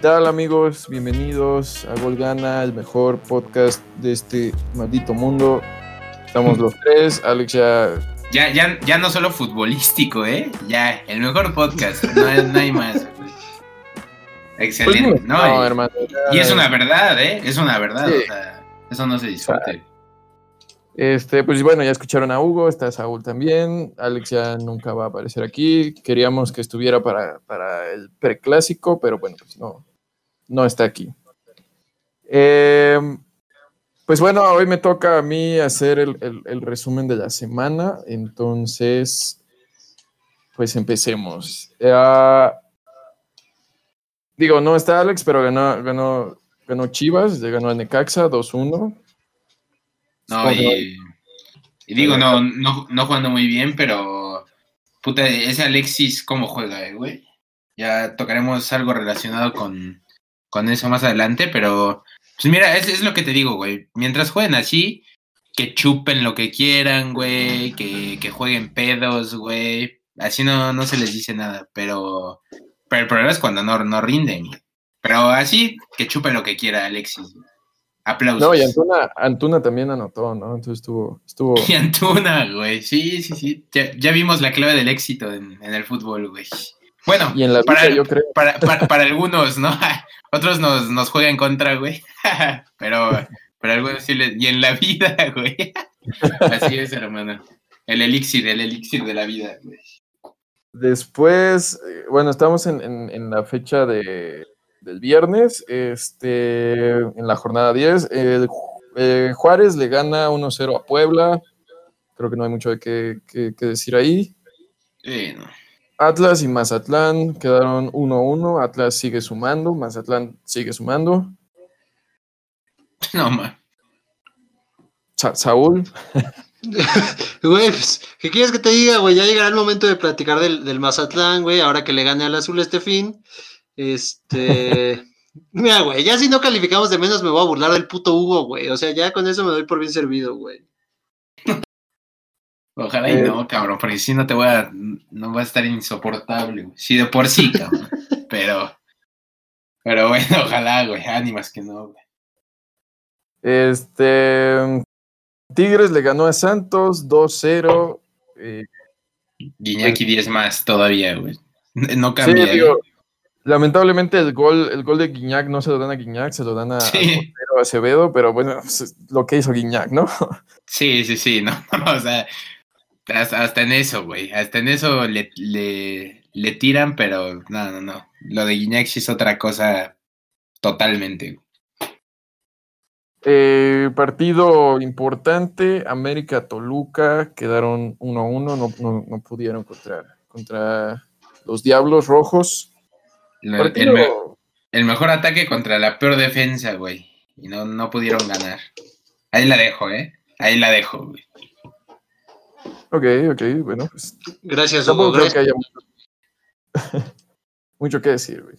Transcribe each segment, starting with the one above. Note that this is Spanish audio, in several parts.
tal amigos? Bienvenidos a Golgana, el mejor podcast de este maldito mundo. Estamos los tres, Alex ya... Ya, ya, ya no solo futbolístico, ¿eh? Ya, el mejor podcast, no, hay- no hay más. Excelente, Pues, ¿no? no, hermano. ya- y es una verdad, ¿eh? Es una verdad, Sí. o sea, eso no se discute. Este, pues bueno, ya escucharon a Hugo, está Saúl también. Alex ya nunca va a aparecer aquí. Queríamos que estuviera para, para el preclásico, pero bueno, pues no, no está aquí. Eh, pues bueno, hoy me toca a mí hacer el, el- el resumen de la semana. Entonces, pues empecemos. Eh, digo, no está Alex, pero ganó, ganó, ganó Chivas, le ganó a Necaxa 2-1. No, y, y digo, no, no, no jugando muy bien, pero puta, ese Alexis, ¿cómo juega, eh, güey? Ya tocaremos algo relacionado con, con eso más adelante, pero pues mira, es, es lo que te digo, güey. Mientras jueguen así, que chupen lo que quieran, güey, que, que jueguen pedos, güey. Así no, no se les dice nada, pero, pero el problema es cuando no, no rinden. Pero así, que chupen lo que quiera, Alexis. Aplausos. No, y Antuna, Antuna también anotó, ¿no? Entonces estuvo, estuvo. Y Antuna, güey. Sí, sí, sí. Ya, ya vimos la clave del éxito en, en el fútbol, güey. Bueno, Y en la para, vida, yo creo. para, para, para algunos, ¿no? Otros nos, nos juegan contra, güey. Pero, pero algunos sí les... Y en la vida, güey. Así es, hermano. El elixir, el elixir de la vida, güey. Después, eh, bueno, estamos en, en- en la fecha de, del viernes, este, en la jornada 10. El Ju- eh, Juárez le gana 1-0 a Puebla. Creo que no hay mucho de qué, qué- qué decir ahí. Sí, no. Atlas y Mazatlán quedaron 1-1. Atlas sigue sumando, Mazatlán sigue sumando. No, man. Sa- Saúl, Güey, pues, ¿qué quieres que te diga, güey? Ya llegará el momento de platicar del, del Mazatlán, güey, ahora que le gane al azul este fin. Este. Mira, güey, ya si no calificamos de menos me voy a burlar del puto Hugo, güey. O sea, ya con eso me doy por bien servido, güey. Ojalá y Eh. no, cabrón, porque si no te voy a... No va a estar insoportable, güey. Sí, de por sí, cabrón. Pero... Pero bueno, ojalá, güey. Ánimas que no, güey. este, Tigres le ganó a Santos 2-0. eh, Guiñaki 10 más todavía, güey. No Sí, cambia. ¿eh? digo, lamentablemente el gol, el gol de Guiñac no se lo dan a Guiñac, se lo dan a, Sí. Acevedo, pero bueno, es lo que hizo Guiñac, ¿no? Sí, sí, sí, no, no, o sea, hasta, hasta en eso, güey, hasta en eso le, le, le tiran, pero no, no, no, lo de Guiñac es otra cosa totalmente. Eh, partido importante, América-Toluca, quedaron 1-1, no, no, no pudieron contra, contra los Diablos Rojos. Me- el mejor ataque contra la peor defensa, güey, y no, no pudieron ganar. Ahí la dejo, ¿eh? Ahí la dejo, güey. Ok, ok, bueno, pues Gracias, Hugo. creo Gracias. que haya mucho, mucho que decir, güey.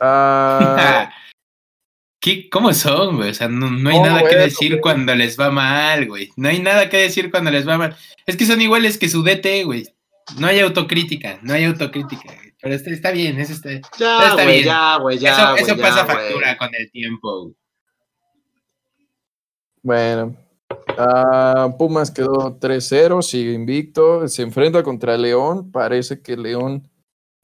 Ah, ¿Qué, ¿Cómo son, güey? O sea, no, no hay nada que decir güey. cuando les va mal, güey. No hay nada que decir cuando les va mal. Es que son iguales que su DT, güey. No hay autocrítica, no hay autocrítica. güey. Pero está, está bien, eso está. Ya, está bien. ya, güey, ya. eso güey, eso ya, pasa factura con el tiempo. güey. Bueno, ah, Pumas quedó 3-0, sigue invicto, se enfrenta contra León, parece que León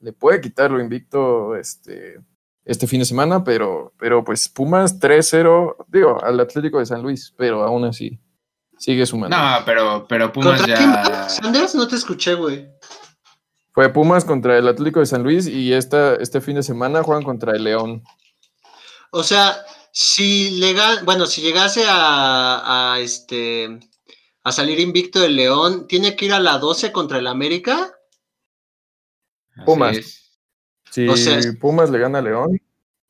le puede quitar lo invicto este, este fin de semana, pero, pero pues Pumas 3-0, digo, al Atlético de San Luis, pero aún así sigue sumando. No, pero, pero Pumas ¿Contra quién ya. ¿Sanders? No te escuché, güey. Fue Pumas contra el Atlético de San Luis y esta, este fin de semana juegan contra el León. O sea, si lega- bueno, si llegase a, a, este a salir invicto el León, ¿tiene que ir a la 12 contra el América? Pumas. Si O sea, Pumas le gana a León,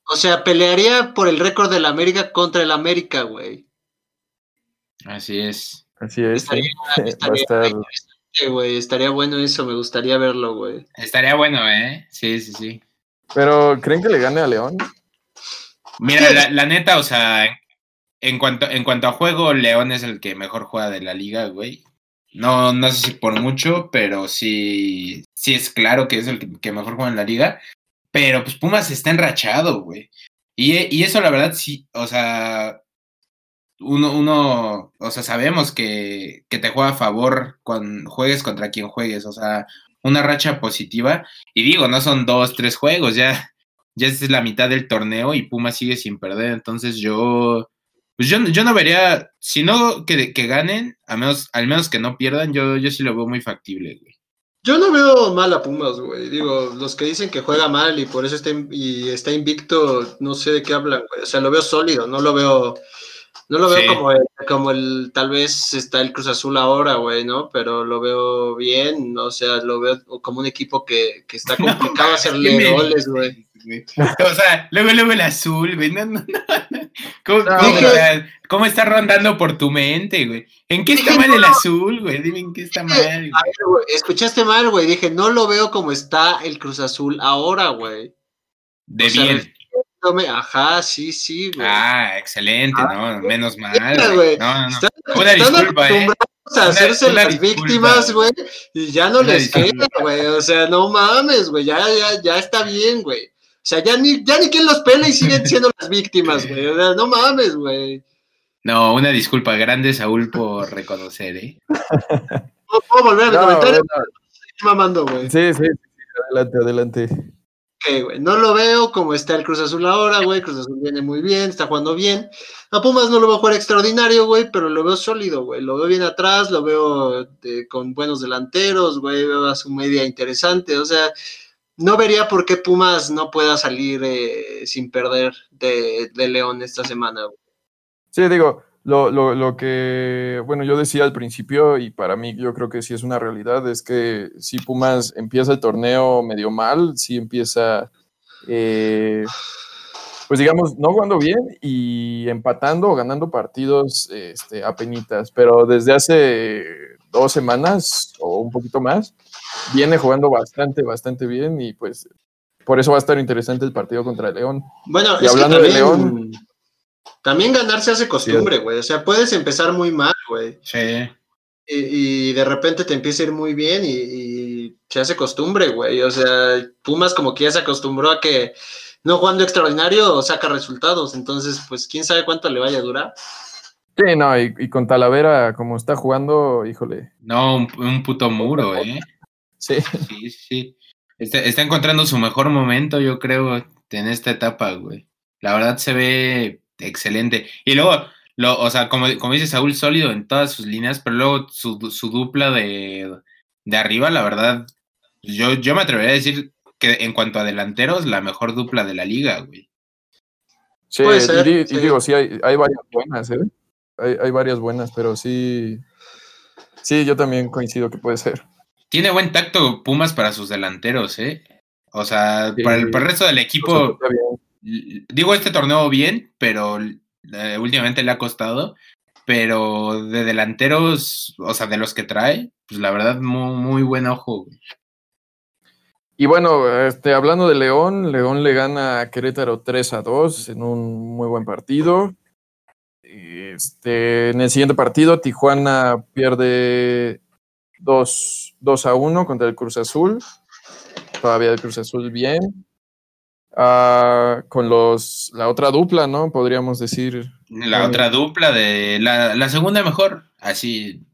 O sea, pelearía por el récord del América contra el América, güey. Así es. así es, Estaría- sí. estar... Güey, estaría bueno eso, me gustaría verlo, güey. Estaría bueno, ¿eh? Sí, sí, sí. Pero, ¿creen que le gane a León? Mira, la neta, o sea, en cuanto, en cuanto a juego, León es el que mejor juega de la liga, güey. No, no sé si por mucho, pero sí, sí es claro que es el que, que mejor juega en la liga. pero pues Pumas está enrachado, güey. Y, y eso la verdad sí, o sea, uno, uno, o sea, sabemos que, que te juega a favor cuando juegues contra quien juegues, o sea, una racha positiva. Y digo, no son dos, tres juegos, ya, ya es la mitad del torneo y Pumas sigue sin perder. Entonces yo, pues yo, yo no vería, si no que, que ganen, al menos, al menos que no pierdan, yo, yo sí lo veo muy factible, güey. Yo no veo mal a Pumas, güey. Digo, los que dicen que juega mal y por eso está, y está invicto, no sé de qué hablan, güey. O sea, lo veo sólido, no lo veo no lo veo como, el, como el, tal vez está el Cruz Azul ahora, güey, ¿no? Pero lo veo bien, o sea, lo veo como un equipo que, que está complicado hacerle goles, güey. O sea, luego, luego el azul, güey. No, no, no. ¿Cómo, cómo, está rondando por tu mente, güey? ¿En qué está mal el azul, güey? Dime en qué está mal. Güey. escuchaste mal, güey. Dije, no lo veo como está el Cruz Azul ahora, güey. De bien. Ajá, sí, sí, güey. Ah, excelente, ah, ¿no? Menos mal. Güey. No, no, no. Están, Una disculpa, eh. a hacerse las víctimas, güey, y ya no les queda, güey. O sea, no mames, güey. Ya, ya, ya está bien, güey. O sea, ya ni, ya ni quien los pela y siguen siendo las víctimas, güey. O sea, no mames, güey. No, una disculpa grande, Saúl, por reconocer, ¿eh? No puedo volver a mi comentario. No, mamando, güey. Sí, sí, adelante, adelante. No lo veo como está el Cruz Azul ahora, güey. Cruz Azul viene muy bien, está jugando bien. A Pumas no lo veo jugar extraordinario, güey, pero lo veo sólido, güey. Lo veo bien atrás, lo veo con buenos delanteros, güey. Veo a su media interesante. O sea, no vería por qué Pumas no pueda salir eh, sin perder de, León esta semana. Sí, digo, lo, lo, lo, que, bueno, yo decía al principio, y para mí yo creo que sí es una realidad, es que si Pumas empieza el torneo medio mal, si empieza, eh, pues digamos, no jugando bien y empatando o ganando partidos este, a penitas, pero desde hace dos semanas o un poquito más, viene jugando bastante, bastante bien y pues por eso va a estar interesante el partido contra el León. Bueno, y hablando de León también ganar se hace costumbre, güey. O sea, puedes empezar muy mal, güey. Sí. Y, de repente te empieza a ir muy bien y, se hace costumbre, güey. O sea, Pumas como que ya se acostumbró a que no jugando extraordinario saca resultados. Entonces, pues quién sabe cuánto le vaya a durar. Sí, no, y, con Talavera, como está jugando, híjole. No, un, puto muro, ¿eh? Sí. Sí, sí. Está, está encontrando su mejor momento, yo creo, en esta etapa, güey. La verdad se ve excelente. Y luego, lo, o sea, como, como dice Saúl, sólido en todas sus líneas, pero luego su, su dupla de, de, arriba, la verdad, yo, yo me atrevería a decir que en cuanto a delanteros, la mejor dupla de la liga, güey. Sí, y, digo, sí, hay, hay varias buenas, ¿eh? Hay, hay, varias buenas, pero sí, sí, yo también coincido que puede ser. Tiene buen tacto Pumas para sus delanteros, ¿eh? O sea, para, el, para, el, resto del equipo, digo este torneo bien, pero eh, últimamente le ha costado. Pero de delanteros, o sea, de los que trae, pues la verdad, muy, muy buen ojo. Y bueno, este, hablando de León, León le gana a Querétaro 3 a 2 en un muy buen partido. Este, en el siguiente partido, Tijuana pierde 2, 2 a 1 contra el Cruz Azul. Todavía el Cruz Azul bien. Ah, con los la otra dupla, ¿no? Podríamos decir. La otra dupla de la, la, segunda mejor, así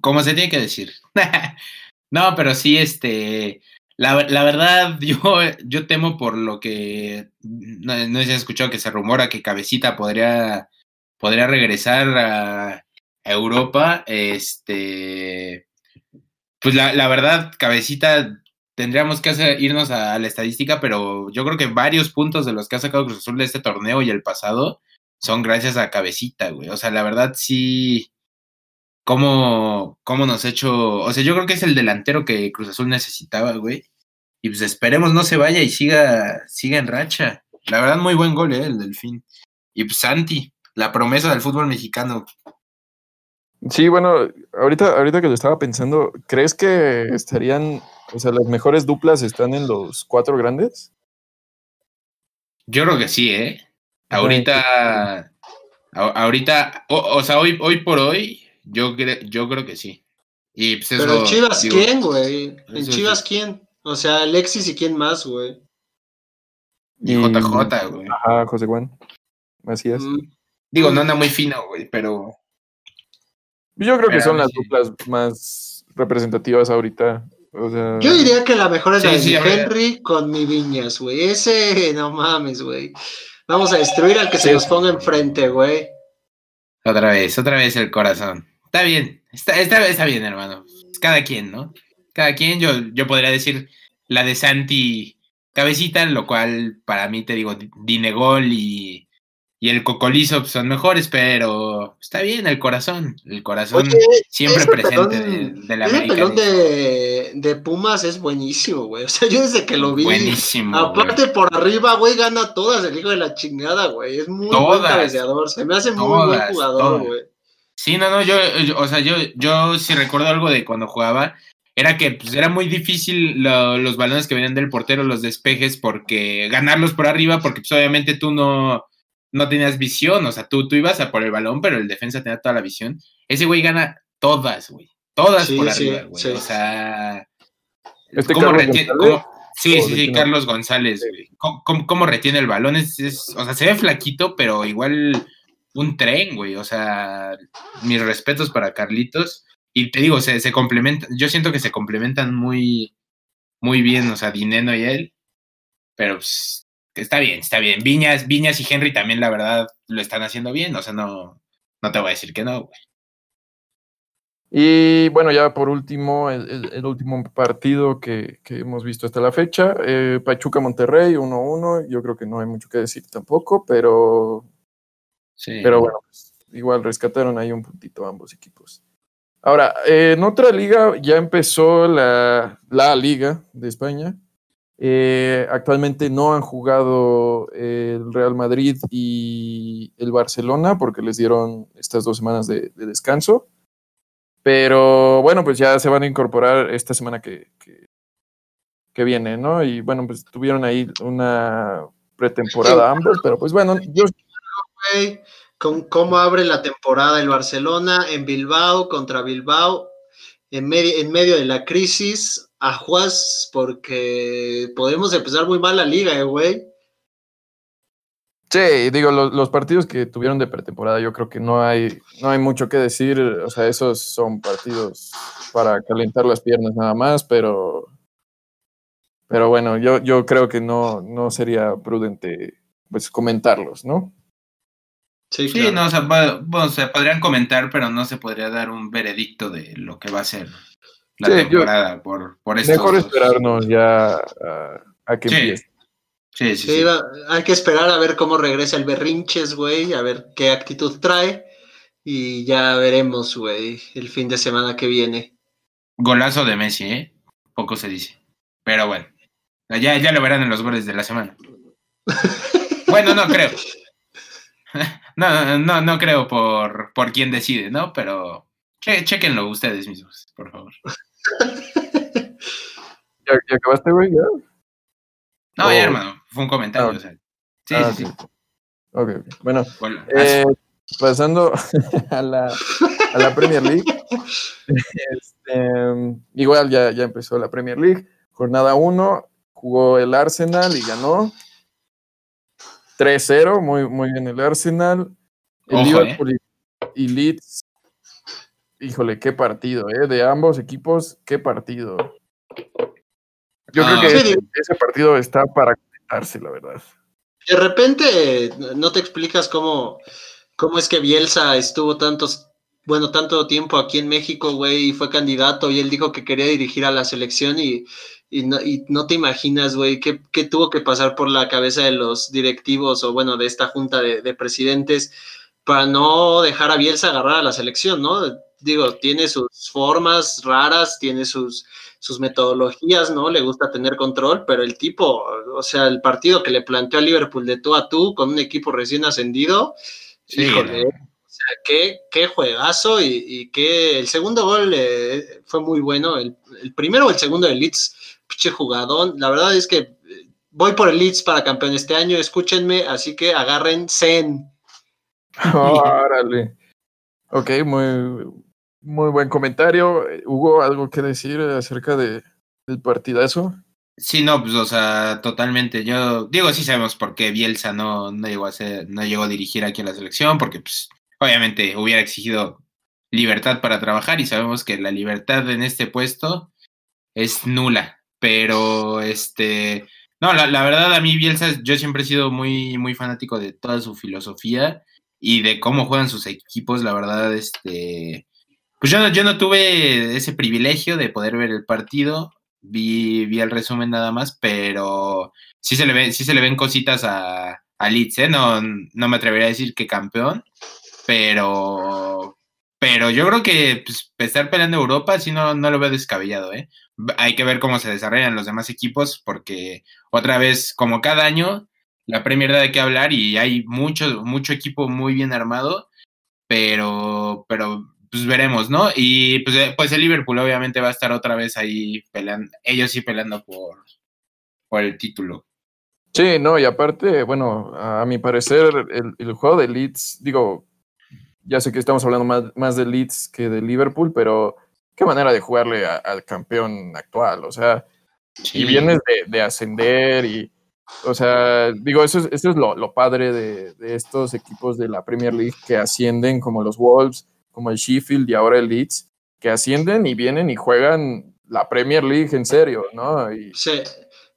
como se tiene que decir. no, pero sí, este, la, la, verdad, yo, yo temo por lo que no, no se ha escuchado que se rumora que Cabecita podría, podría regresar a Europa. Este, pues la, la verdad, Cabecita tendríamos que irnos a, la estadística, pero yo creo que varios puntos de los que ha sacado Cruz Azul de este torneo y el pasado son gracias a Cabecita, güey. O sea, la verdad sí, cómo, cómo nos ha hecho, o sea, yo creo que es el delantero que Cruz Azul necesitaba, güey. Y pues esperemos no se vaya y siga, siga en racha. La verdad, muy buen gol, ¿eh? El Delfín. Y pues Santi, la promesa del fútbol mexicano. Sí, bueno, ahorita, ahorita que lo estaba pensando, ¿crees que estarían o sea, las mejores duplas están en los cuatro grandes. Yo creo que sí, ¿eh? Ahorita, ahorita, o, sea, hoy, hoy por hoy, yo, yo creo que sí. Y pues Pero en Chivas, ¿quién, güey? ¿En Chivas quién? O sea, Alexis y quién más, güey. Y JJ, güey. Ajá, José Juan. Así es. Mm, Digo, no anda muy fino, güey, pero Yo creo que son las sí. duplas más representativas ahorita. O sea, Yo diría que la mejor es la Sí, de sí, mi a ver. Henry con mi Viñas, güey. Ese, no mames, güey. Vamos a destruir al que se nos ponga enfrente, güey. otra vez, otra vez el corazón. Está bien, está, está, está bien, hermano. Cada quien, ¿no? Cada quien, yo, yo podría decir la de Santi Cabecita, lo cual para mí, te digo, Dinegol y, y el Cocolizo pues, son mejores, pero está bien el corazón. El corazón Oye, siempre ese presente pelón- de, de la Ese América. pelón de, de Pumas es buenísimo, güey. O sea, yo desde que lo vi. Buenísimo. Aparte, por arriba, güey, gana todas el hijo de la chingada, güey. Es muy buen Todas. cabeceador. Se me hace muy buen jugador, todas. güey. Sí, no, no, yo, yo- o sea, yo, yo sí recuerdo algo de cuando jugaba, era que pues, era muy difícil lo- los balones que venían del portero, los despejes, porque ganarlos por arriba, porque pues, obviamente tú no, no tenías visión, o sea, tú, tú ibas a por el balón, pero el defensa tenía toda la visión. Ese güey gana todas, güey, todas Sí, por sí, arriba, güey, sí. o sea... Este ¿cómo Carlos retiene- González, cómo- Sí, ¿O sí, sí, Carlos González, güey. ¿Cómo, cómo- cómo retiene el balón? Es, es- o sea, se ve flaquito, pero igual un tren, güey. O sea, mis respetos para Carlitos. Y te digo, se, se complementan, yo siento que se complementan muy, muy bien, o sea, Dineno y él. Pero pues, está bien, está bien. Viñas, Viñas y Henry también, la verdad, lo están haciendo bien. O sea, no, no te voy a decir que no, güey. Y bueno, ya por último, el, el- el último partido que, que hemos visto hasta la fecha, eh, Pachuca Monterrey 1-1, yo creo que no hay mucho que decir tampoco, pero, Sí. pero bueno, pues, igual rescataron ahí un puntito ambos equipos. Ahora, eh, en otra liga ya empezó la, la liga de España. Eh, actualmente no han jugado el Real Madrid y el Barcelona porque les dieron estas dos semanas de- de descanso. Pero bueno, pues ya se van a incorporar esta semana que, que, que viene, ¿no? Y bueno, pues tuvieron ahí una pretemporada ambos, pero pues bueno, yo con cómo abre la temporada el Barcelona en Bilbao contra Bilbao, en, medio en medio de la crisis, a Juaz, porque podemos empezar muy mal la liga, eh, güey. sí, digo, los, los partidos que tuvieron de pretemporada, yo creo que no hay, no hay mucho que decir, o sea, esos son partidos para calentar las piernas nada más, pero, pero bueno, yo, yo creo que no, no sería prudente pues comentarlos, ¿no? Sí, Sí, claro. no, o sea, bueno, se podrían comentar, pero no se podría dar un veredicto de lo que va a ser la Sí, yo- temporada por, por estos Mejor dos. esperarnos ya a, a que Sí. empiece. Sí, sí, Sí, va- hay que esperar a ver cómo regresa el Berrinches, güey, a ver qué actitud trae. Y ya veremos, güey, el fin de semana que viene. Golazo de Messi, ¿eh? Poco se dice. Pero bueno, ya, ya lo verán en los goles de la semana. Bueno, no creo. No, no, no, no creo por, por quién decide, ¿no? Pero che, chequenlo ustedes mismos, por favor. ¿Ya, ya acabaste, güey? ¿Ya? No, Oh. ya, hermano, fue un comentario. Ah, o sea. Sí, Ah, sí, sí. ok. Bueno, Golazo. eh, pasando a la, a la Premier League. Este, igual ya, ya empezó la Premier League. Jornada 1, jugó el Arsenal y ganó 3-0. Muy, muy bien el Arsenal. El Ojo, Liverpool y- y Leeds. Híjole, qué partido, ¿eh? De ambos equipos, qué partido. Yo Ah, creo que sí. ese, ese partido está para comentarse, la verdad. De repente no te explicas cómo, cómo es que Bielsa estuvo tantos, bueno, tanto tiempo aquí en México, güey, y fue candidato y él dijo que quería dirigir a la selección y, y, no, y no te imaginas, güey, qué, qué tuvo que pasar por la cabeza de los directivos o bueno, de esta junta de, de presidentes para no dejar a Bielsa agarrar a la selección, ¿no? Digo, tiene sus formas raras, tiene sus, sus metodologías, ¿no? Le gusta tener control, pero el tipo, o sea, el partido que le planteó a Liverpool de tú a tú con un equipo recién ascendido, Sí, híjole, no. o sea, qué, qué juegazo y, y que el segundo gol eh, fue muy bueno, el, el primero o el segundo del Leeds, pinche jugadón, la verdad es que eh, voy por el Leeds para campeón este año, escúchenme, así que agarren Zen. Órale. Ok, muy, muy buen comentario. Eh, ¿Hubo algo que decir acerca de, del partidazo? Sí, no, pues, o sea, totalmente. Yo digo, sí sabemos por qué Bielsa no, no llegó a ser, no llegó a dirigir aquí a la selección, porque pues, obviamente hubiera exigido libertad para trabajar y sabemos que la libertad en este puesto es nula. Pero este, no, la, la verdad a mí Bielsa, yo siempre he sido muy, muy fanático de toda su filosofía y de cómo juegan sus equipos. La verdad, este, pues yo no, yo no tuve ese privilegio de poder ver el partido vi, vi el resumen nada más, pero sí se le, ve, sí se le ven cositas a, a Leeds, ¿eh? No, no me atrevería a decir que campeón, pero, pero yo creo que pues, estar peleando Europa sí no, no lo veo descabellado, ¿eh? Hay que ver cómo se desarrollan los demás equipos, porque otra vez, como cada año, la Premier da de qué hablar y hay mucho, mucho equipo muy bien armado, pero, pero pues veremos, ¿no? Y pues, eh, pues el Liverpool obviamente va a estar otra vez ahí peleando, ellos sí peleando por, por el título. Sí, no, y aparte, bueno, a mi parecer, el, el juego de Leeds, digo, ya sé que estamos hablando más, más de Leeds que de Liverpool, pero qué manera de jugarle al campeón actual, o sea, sí. y vienes de, de, ascender y, o sea, digo, eso es, eso es lo, lo padre de, de, estos equipos de la Premier League que ascienden como los Wolves, como el Sheffield y ahora el Leeds, que ascienden y vienen y juegan la Premier League en serio, ¿no? Y... Sí,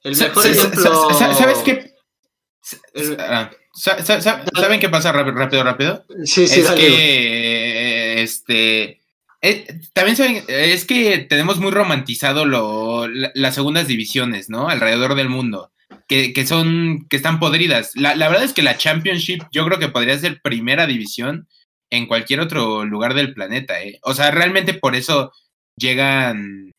el mejor ejemplo... ¿Sabes qué? ¿Saben qué pasa rápido, rápido, rápido? Sí, sí, es que, este, eh, también saben, es que tenemos muy romantizado lo, la, las segundas divisiones, ¿no? Alrededor del mundo, que, que son, que están podridas. La, la, verdad es que la Championship yo creo que podría ser primera división en cualquier otro lugar del planeta, ¿eh? O sea, realmente por eso llegan,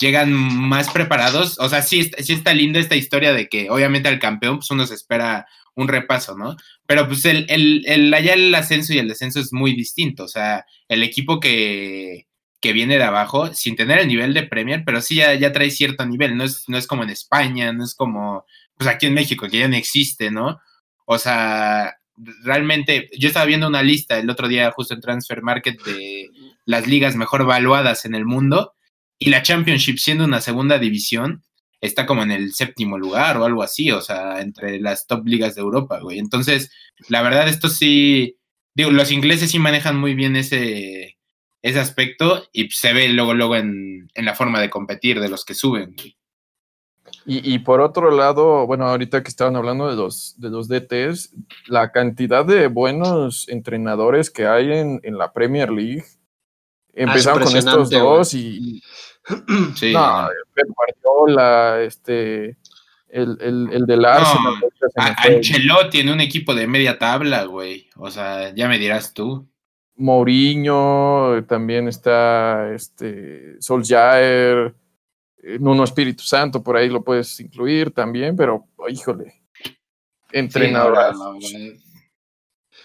llegan más preparados. O sea, sí, sí está linda esta historia de que obviamente al campeón pues uno se espera un repaso, ¿no? Pero pues el, el, el, allá el ascenso y el descenso es muy distinto. O sea, el equipo que, que viene de abajo, sin tener el nivel de Premier, pero sí ya, ya trae cierto nivel. No es, no es como en España, no es como pues aquí en México, que ya no existe, ¿no? O sea, realmente, yo estaba viendo una lista el otro día justo en Transfer Market de las ligas mejor valuadas en el mundo y la Championship siendo una segunda división está como en el séptimo lugar o algo así, o sea, entre las top ligas de Europa, güey. Entonces, la verdad, esto sí, digo, los ingleses sí manejan muy bien ese, ese aspecto y se ve luego, luego en, en la forma de competir de los que suben, güey. Y, y, por otro lado, bueno, ahorita que estaban hablando de los, de los DTs, la cantidad de buenos entrenadores que hay en, en la Premier League. Empezaron ah, con estos dos y. Sí. No, Pep Guardiola, este. El, el, el del Arsenal. No, Ancelotti en un equipo de media tabla, güey. O sea, ya me dirás tú. Mourinho, también está este, Solskjaer. Nuno Espíritu Santo, por ahí lo puedes incluir también, pero híjole, entrenador. Sí,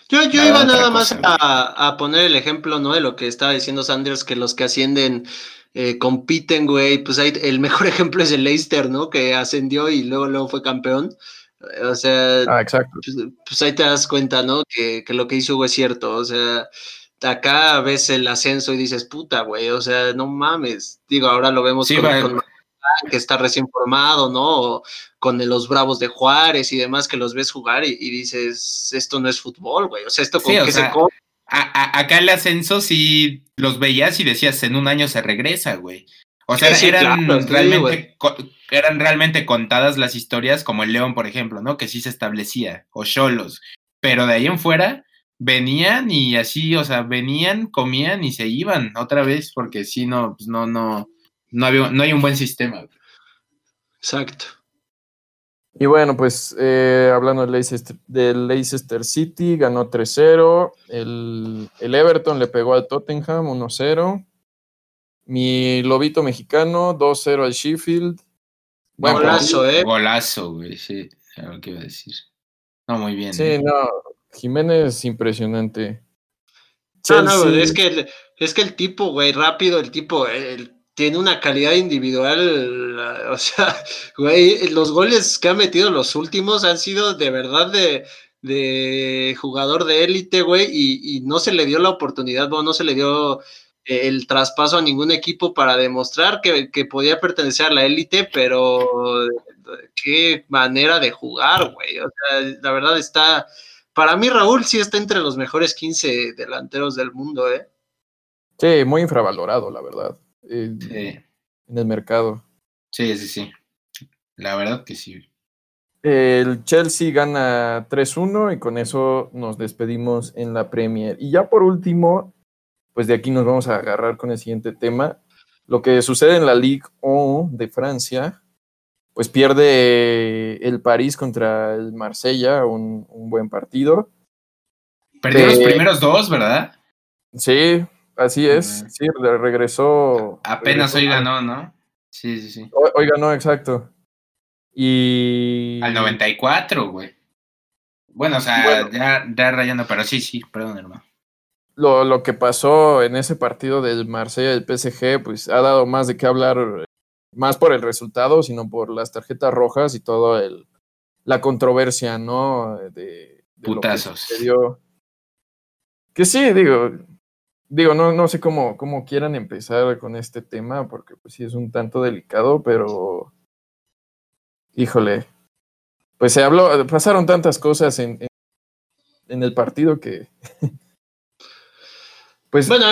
yo, yo iba nada más a, a, poner el ejemplo, ¿no? De lo que estaba diciendo Sanders, que los que ascienden eh, compiten, güey. Pues hay, el mejor ejemplo es el Leicester, ¿no? Que ascendió y luego, luego fue campeón. O sea, ah, exacto. Pues, pues, ahí te das cuenta, ¿no? Que, que lo que hizo Hugo es cierto. O sea, acá ves el ascenso y dices, puta, güey, o sea, no mames. Digo, ahora lo vemos sí, con, que está recién formado, ¿no? O con los Bravos de Juárez y demás que los ves jugar y, y dices, esto no es fútbol, güey. O sea, esto con sí, que sea, se. A, a, acá el ascenso sí los veías y decías, en un año se regresa, güey. O sea, sí, eran, claro, realmente, eran realmente contadas las historias, como el León, por ejemplo, ¿no? Que sí se establecía, o Cholos. Pero de ahí en fuera, venían y así, o sea, venían, comían y se iban otra vez, porque si no, pues no, no, no, había, no hay un buen sistema. Exacto. Y bueno, pues eh, hablando del Leicester, del Leicester, City, ganó 3-0. El, el, Everton le pegó al Tottenham 1-0. Mi lobito mexicano 2-0 al Sheffield. Bueno, golazo, ¿eh? Golazo, güey, sí, lo que iba a decir. No, muy bien. Sí, ¿eh? no, Jiménez impresionante. No, no, es que, es que el tipo, güey, rápido, el tipo, el, tiene una calidad individual, o sea, güey, los goles que ha metido los últimos han sido de verdad de, de jugador de élite, güey, y, y, no se le dio la oportunidad, bueno, no se le dio el traspaso a ningún equipo para demostrar que, que podía pertenecer a la élite, pero qué manera de jugar, güey. O sea, la verdad está, para mí Raúl sí está entre los mejores 15 delanteros del mundo, ¿eh? Sí, muy infravalorado, la verdad. En, en el mercado. Sí, sí, sí. La verdad que sí. El Chelsea gana 3-1 y con eso nos despedimos en la Premier. Y ya por último, pues de aquí nos vamos a agarrar con el siguiente tema. Lo que sucede en la Ligue 1 de Francia, pues pierde el París contra el Marsella, un, buen partido. Perdió los primeros dos, ¿verdad? Sí, así es. Sí, regresó. Apenas hoy ganó, ¿no? Sí, sí, sí. Hoy, ganó, exacto. Y. Al 94, güey. Bueno, o sea, Ya, ya rayando, pero sí, sí, perdón, hermano. Lo, lo, que pasó en ese partido del Marsella y del PSG, pues ha dado más de qué hablar más por el resultado, sino por las tarjetas rojas y todo el la controversia, ¿no? De, Putazos. que, sí, digo, digo, no, no sé cómo, cómo quieran empezar con este tema, porque pues sí es un tanto delicado, pero híjole, pues se habló, pasaron tantas cosas en, en el partido que pues, bueno,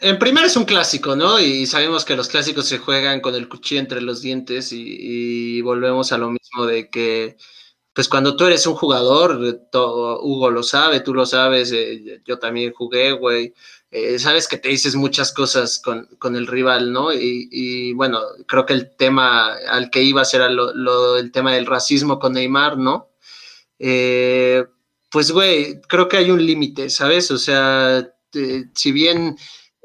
en, primer es un clásico, ¿no? Y sabemos que los clásicos se juegan con el cuchillo entre los dientes y, volvemos a lo mismo de que, pues cuando tú eres un jugador, Hugo lo sabe, tú lo sabes, eh, yo también jugué, güey, eh, sabes que te dices muchas cosas con, el rival, ¿no? Y, bueno, creo que el tema al que ibas era lo, el tema del racismo con Neymar, ¿no? Eh, pues, güey, creo que hay un límite, ¿sabes? O sea este, si bien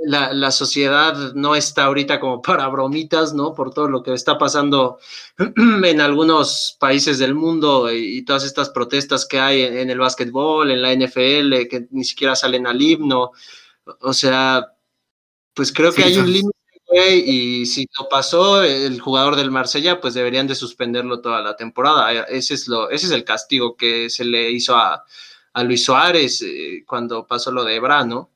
la, sociedad no está ahorita como para bromitas, ¿no? Por todo lo que está pasando en algunos países del mundo y, todas estas protestas que hay en, el básquetbol, en la NFL, que ni siquiera salen al himno. O sea, pues creo que hay un límite, y si lo pasó el jugador del Marsella, pues deberían de suspenderlo toda la temporada. Ese es, lo, ese es el castigo que se le hizo a, Luis Suárez eh, cuando pasó lo de Ebra, ¿no?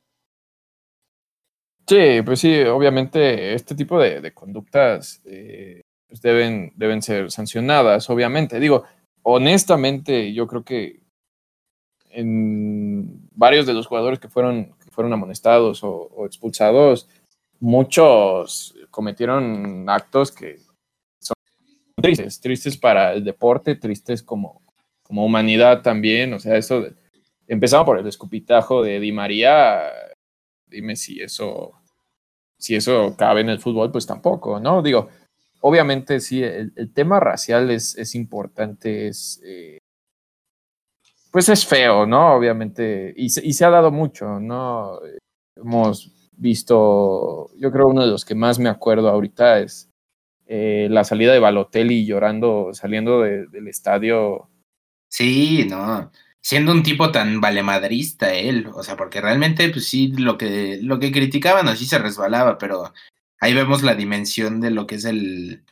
Sí, pues sí, obviamente este tipo de, conductas eh, pues deben, deben ser sancionadas, obviamente. Digo, honestamente, yo creo que en varios de los jugadores que fueron, fueron amonestados o, expulsados, muchos cometieron actos que son tristes, tristes para el deporte, tristes como, como humanidad también. O sea, eso, empezamos por el escupitajo de Di María, dime si eso, si eso cabe en el fútbol, pues tampoco, ¿no? Digo, obviamente sí, el, tema racial es, es importante, es, eh, pues es feo, ¿no? Obviamente, y se, y se ha dado mucho, ¿no? Hemos visto, yo creo uno de los que más me acuerdo ahorita es eh, la salida de Balotelli llorando, saliendo del estadio. Sí, no siendo un tipo tan valemadrista él, o sea, porque realmente, pues sí, lo que, lo que criticaban así se resbalaba, pero ahí vemos la dimensión de lo que es el,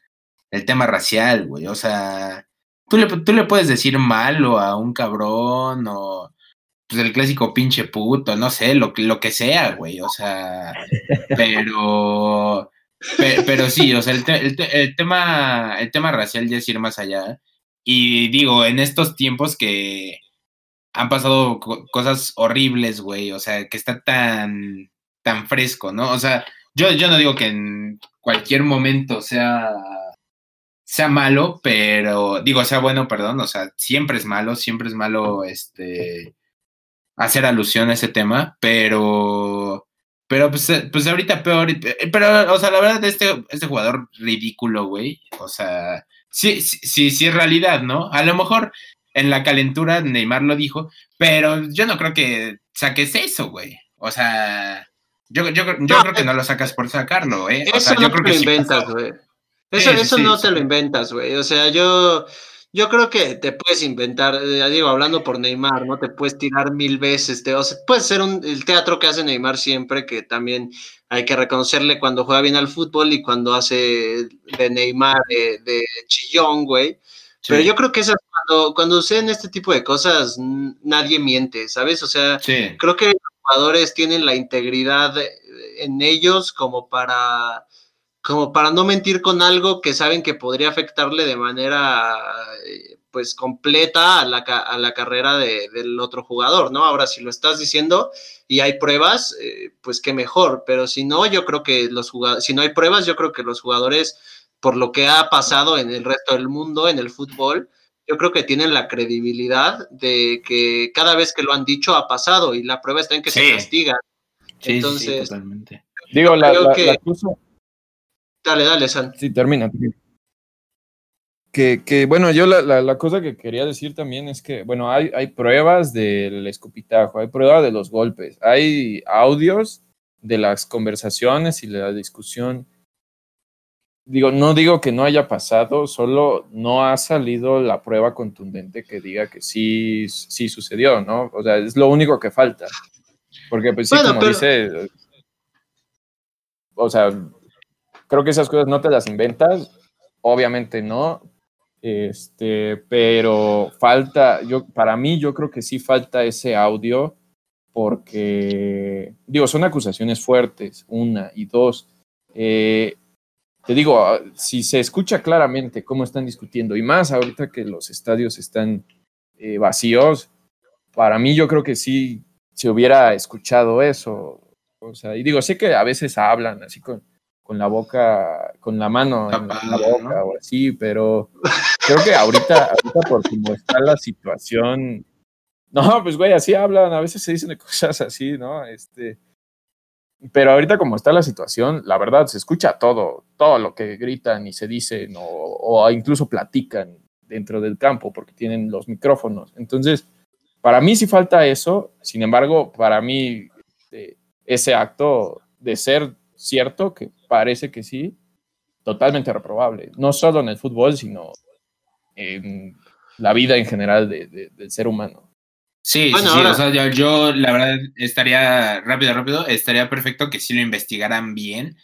el tema racial, güey, o sea, tú le, tú le puedes decir malo a un cabrón o pues el clásico pinche puto, no sé, lo, lo que sea, güey, o sea, pero... Pero, sí, o sea, el, el, tema, el tema racial ya es ir más allá. Y digo, en estos tiempos que, han pasado cosas horribles, güey, o sea, que está tan, tan fresco, ¿no? O sea, yo, yo no digo que en cualquier momento sea, sea malo, pero digo, sea bueno, perdón, o sea, siempre es malo, siempre es malo, este, hacer alusión a ese tema, pero, pero pues, pues ahorita peor, pero, o sea, la verdad, este, este jugador ridículo, güey, o sea, sí, sí, sí es realidad, ¿no? A lo mejor en la calentura, Neymar lo dijo, pero yo no creo que saques eso, güey. O sea, yo, yo, yo creo que no lo sacas por sacarlo, ¿eh? O sea, yo creo que lo inventas, güey. Eso, eso no te lo inventas, güey. O sea, yo, yo creo que te puedes inventar, ya digo, hablando por Neymar, ¿no? Te puedes tirar mil veces, te, o sea, puede ser un, el teatro que hace Neymar siempre, que también hay que reconocerle cuando juega bien al fútbol y cuando hace de Neymar de, de chillón, güey. Pero yo creo que esas, cuando, cuando suceden este tipo de cosas, nadie miente, ¿sabes? O sea, creo que los jugadores tienen la integridad en ellos como para como para no mentir con algo que saben que podría afectarle de manera eh, pues completa a la, a la carrera de, del otro jugador, ¿no? Ahora, si lo estás diciendo y hay pruebas, eh, pues qué mejor, pero si no, yo creo que los jugadores, si no hay pruebas, yo creo que los jugadores, por lo que ha pasado en el resto del mundo, en el fútbol, yo creo que tienen la credibilidad de que cada vez que lo han dicho ha pasado y la prueba está en que se castiga. Sí, Entonces, sí, totalmente. Digo, la, la, que... Dale, dale, San. Sí, termina. Que, que bueno, yo la, la, la, cosa que quería decir también es que, bueno, hay, hay pruebas del escupitajo, hay pruebas de los golpes, hay audios de las conversaciones y de la discusión. Digo, no digo que no haya pasado, solo no ha salido la prueba contundente que diga que sí, sí sucedió, ¿no? O sea, es lo único que falta. Porque, pues sí, bueno, como pero... dice, o sea, creo que esas cosas no te las inventas, obviamente no, este, pero falta, yo, para mí yo creo que sí falta ese audio porque, digo, son acusaciones fuertes, una y dos. Eh, te digo, si se escucha claramente cómo están discutiendo, y más ahorita que los estadios están eh, vacíos, para mí yo creo que sí se hubiera escuchado eso. O sea, y digo, sé que a veces hablan así con, con la boca, con la mano en la boca ¿no? o así, pero creo que ahorita, ahorita por cómo está la situación, no, pues güey, así hablan, a veces se dicen cosas así, ¿no? Este, pero ahorita como está la situación, la verdad se escucha todo, todo lo que gritan y se dicen o, o incluso platican dentro del campo porque tienen los micrófonos. Entonces, para mí sí falta eso, sin embargo, para mí este, ese acto de ser cierto, que parece que sí, totalmente reprobable. No solo en el fútbol, sino en la vida en general de, de, del ser humano. Sí, bueno, sí, sí. O sea, yo, yo, la verdad estaría rápido, rápido, estaría perfecto que sí lo investigaran bien.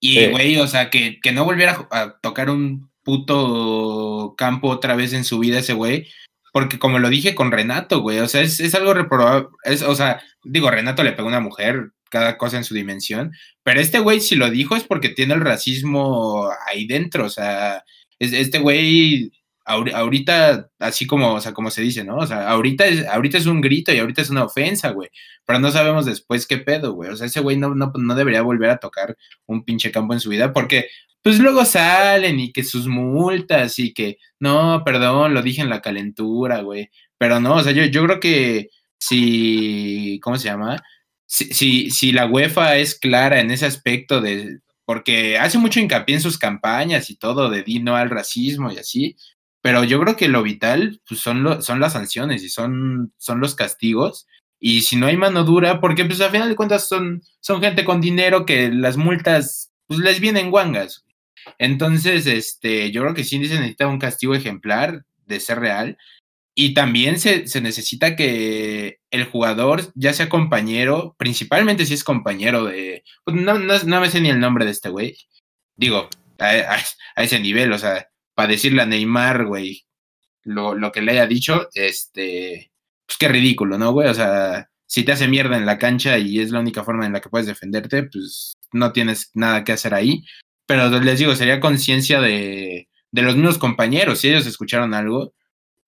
Y, güey, sí. o sea, que, que no volviera a tocar un puto campo otra vez en su vida ese güey. Porque como lo dije con Renato, güey, o sea, es, es algo reprobable. Es, o sea, digo, Renato le pegó a una mujer, cada cosa en su dimensión. Pero este güey, si lo dijo, es porque tiene el racismo ahí dentro. O sea, este güey, ahorita, así como, o sea, como se dice, ¿no? O sea, ahorita es, ahorita es un grito y ahorita es una ofensa, güey. Pero no sabemos después qué pedo, güey. O sea, ese güey no, no, no debería volver a tocar un pinche campo en su vida porque pues luego salen y que sus multas y que, no, perdón, lo dije en la calentura, güey. Pero no, o sea, yo, yo creo que si, ¿cómo se llama? Si, si, si, la UEFA es clara en ese aspecto de, porque hace mucho hincapié en sus campañas y todo de di no al racismo y así, pero yo creo que lo vital pues, son, lo, son las sanciones y son, son los castigos. Y si no hay mano dura, porque pues a final de cuentas son, son gente con dinero que las multas pues les vienen guangas. Entonces, este, yo creo que sí se necesita un castigo ejemplar de ser real. Y también se, se, necesita que el jugador, ya sea compañero, principalmente si es compañero de. Pues no, no, me sé ni el nombre de este güey. Digo, a ese nivel, o sea, para decirle a Neymar, güey, lo, lo, que le haya dicho, este. Pues qué ridículo, ¿no, güey? O sea, si te hace mierda en la cancha y es la única forma en la que puedes defenderte, pues no tienes nada que hacer ahí. Pero les digo, sería conciencia de, de los mismos compañeros. Si ellos escucharon algo,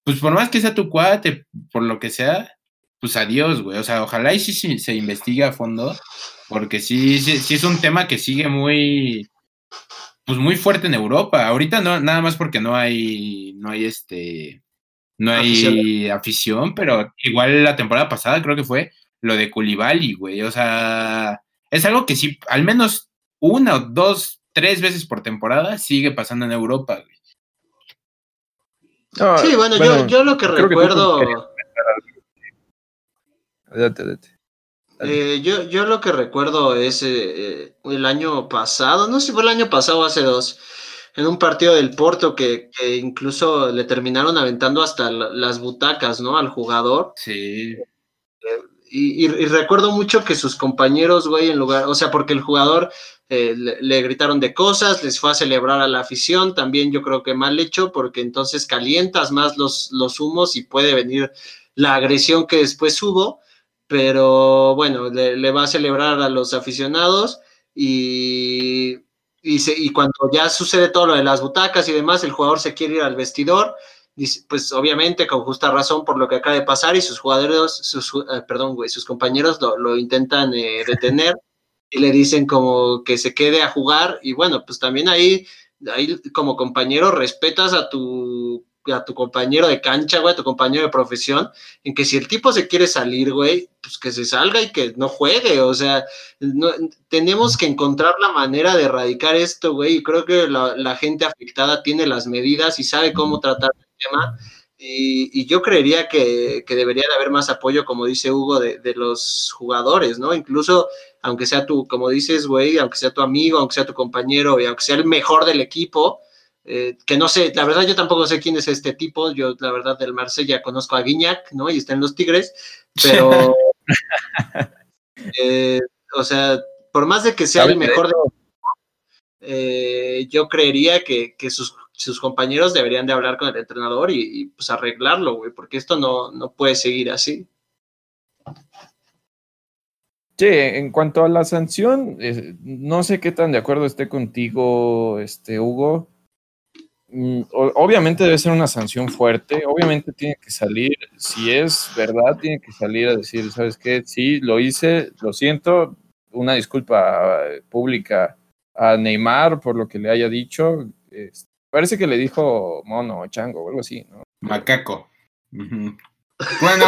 pues por más que sea tu cuate, por lo que sea, pues adiós, güey. O sea, ojalá y sí, sí se investigue a fondo, porque sí, sí, sí, es un tema que sigue muy, pues muy fuerte en Europa. Ahorita no, nada más porque no hay, no hay este, no hay afición, afición pero igual la temporada pasada creo que fue lo de Culibali, güey. O sea, es algo que sí, al menos una o dos, tres veces por temporada sigue pasando en Europa, güey. No, sí, bueno, bueno yo, yo, lo que recuerdo. Que adelante, adelante. Eh, yo, yo lo que recuerdo es eh, el año pasado, no sé si fue el año pasado o hace dos, en un partido del Porto que, que incluso le terminaron aventando hasta las butacas, ¿no? Al jugador. Sí. Eh, y, y, y, recuerdo mucho que sus compañeros, güey, en lugar, o sea, porque el jugador eh, le, le, gritaron de cosas, les fue a celebrar a la afición, también yo creo que mal hecho, porque entonces calientas más los, los humos y puede venir la agresión que después hubo. Pero bueno, le, va a celebrar a los aficionados y, y, cuando ya sucede todo lo de las butacas y demás, el jugador se quiere ir al vestidor, pues obviamente con justa razón por lo que acaba de pasar y sus jugadores, sus, eh, perdón, güey, sus compañeros lo, intentan eh, detener y le dicen como que se quede a jugar y bueno, pues también ahí, ahí como compañero respetas a tu a tu compañero de cancha, güey, a tu compañero de profesión, en que si el tipo se quiere salir, güey, pues que se salga y que no juegue, o sea, tenemos que encontrar la manera de erradicar esto, güey, y creo que la, gente afectada tiene las medidas y sabe cómo tratar el tema, y, yo creería que, debería de haber más apoyo, como dice Hugo, de, de los jugadores, ¿no? Incluso, aunque sea tu, como dices, güey, aunque sea tu amigo, aunque sea tu compañero, y aunque sea el mejor del equipo, eh, que no sé, la verdad yo tampoco sé quién es este tipo, yo la verdad del Marsella conozco a Guiñac, ¿no? Y está en los Tigres, pero, eh, o sea, por más de que sea el mejor de eh, yo creería que, sus, compañeros deberían de hablar con el entrenador y, pues arreglarlo, güey, porque esto no, no puede seguir así. Sí, en cuanto a la sanción, no sé qué tan de acuerdo esté contigo, este Hugo. Mm, obviamente debe ser una sanción fuerte, obviamente tiene que salir, si es verdad, tiene que salir a decir, ¿sabes qué? Sí, lo hice, lo siento, una disculpa eh, pública a Neymar por lo que le haya dicho. parece que le dijo mono o chango o algo así, ¿no? Macaco. Bueno,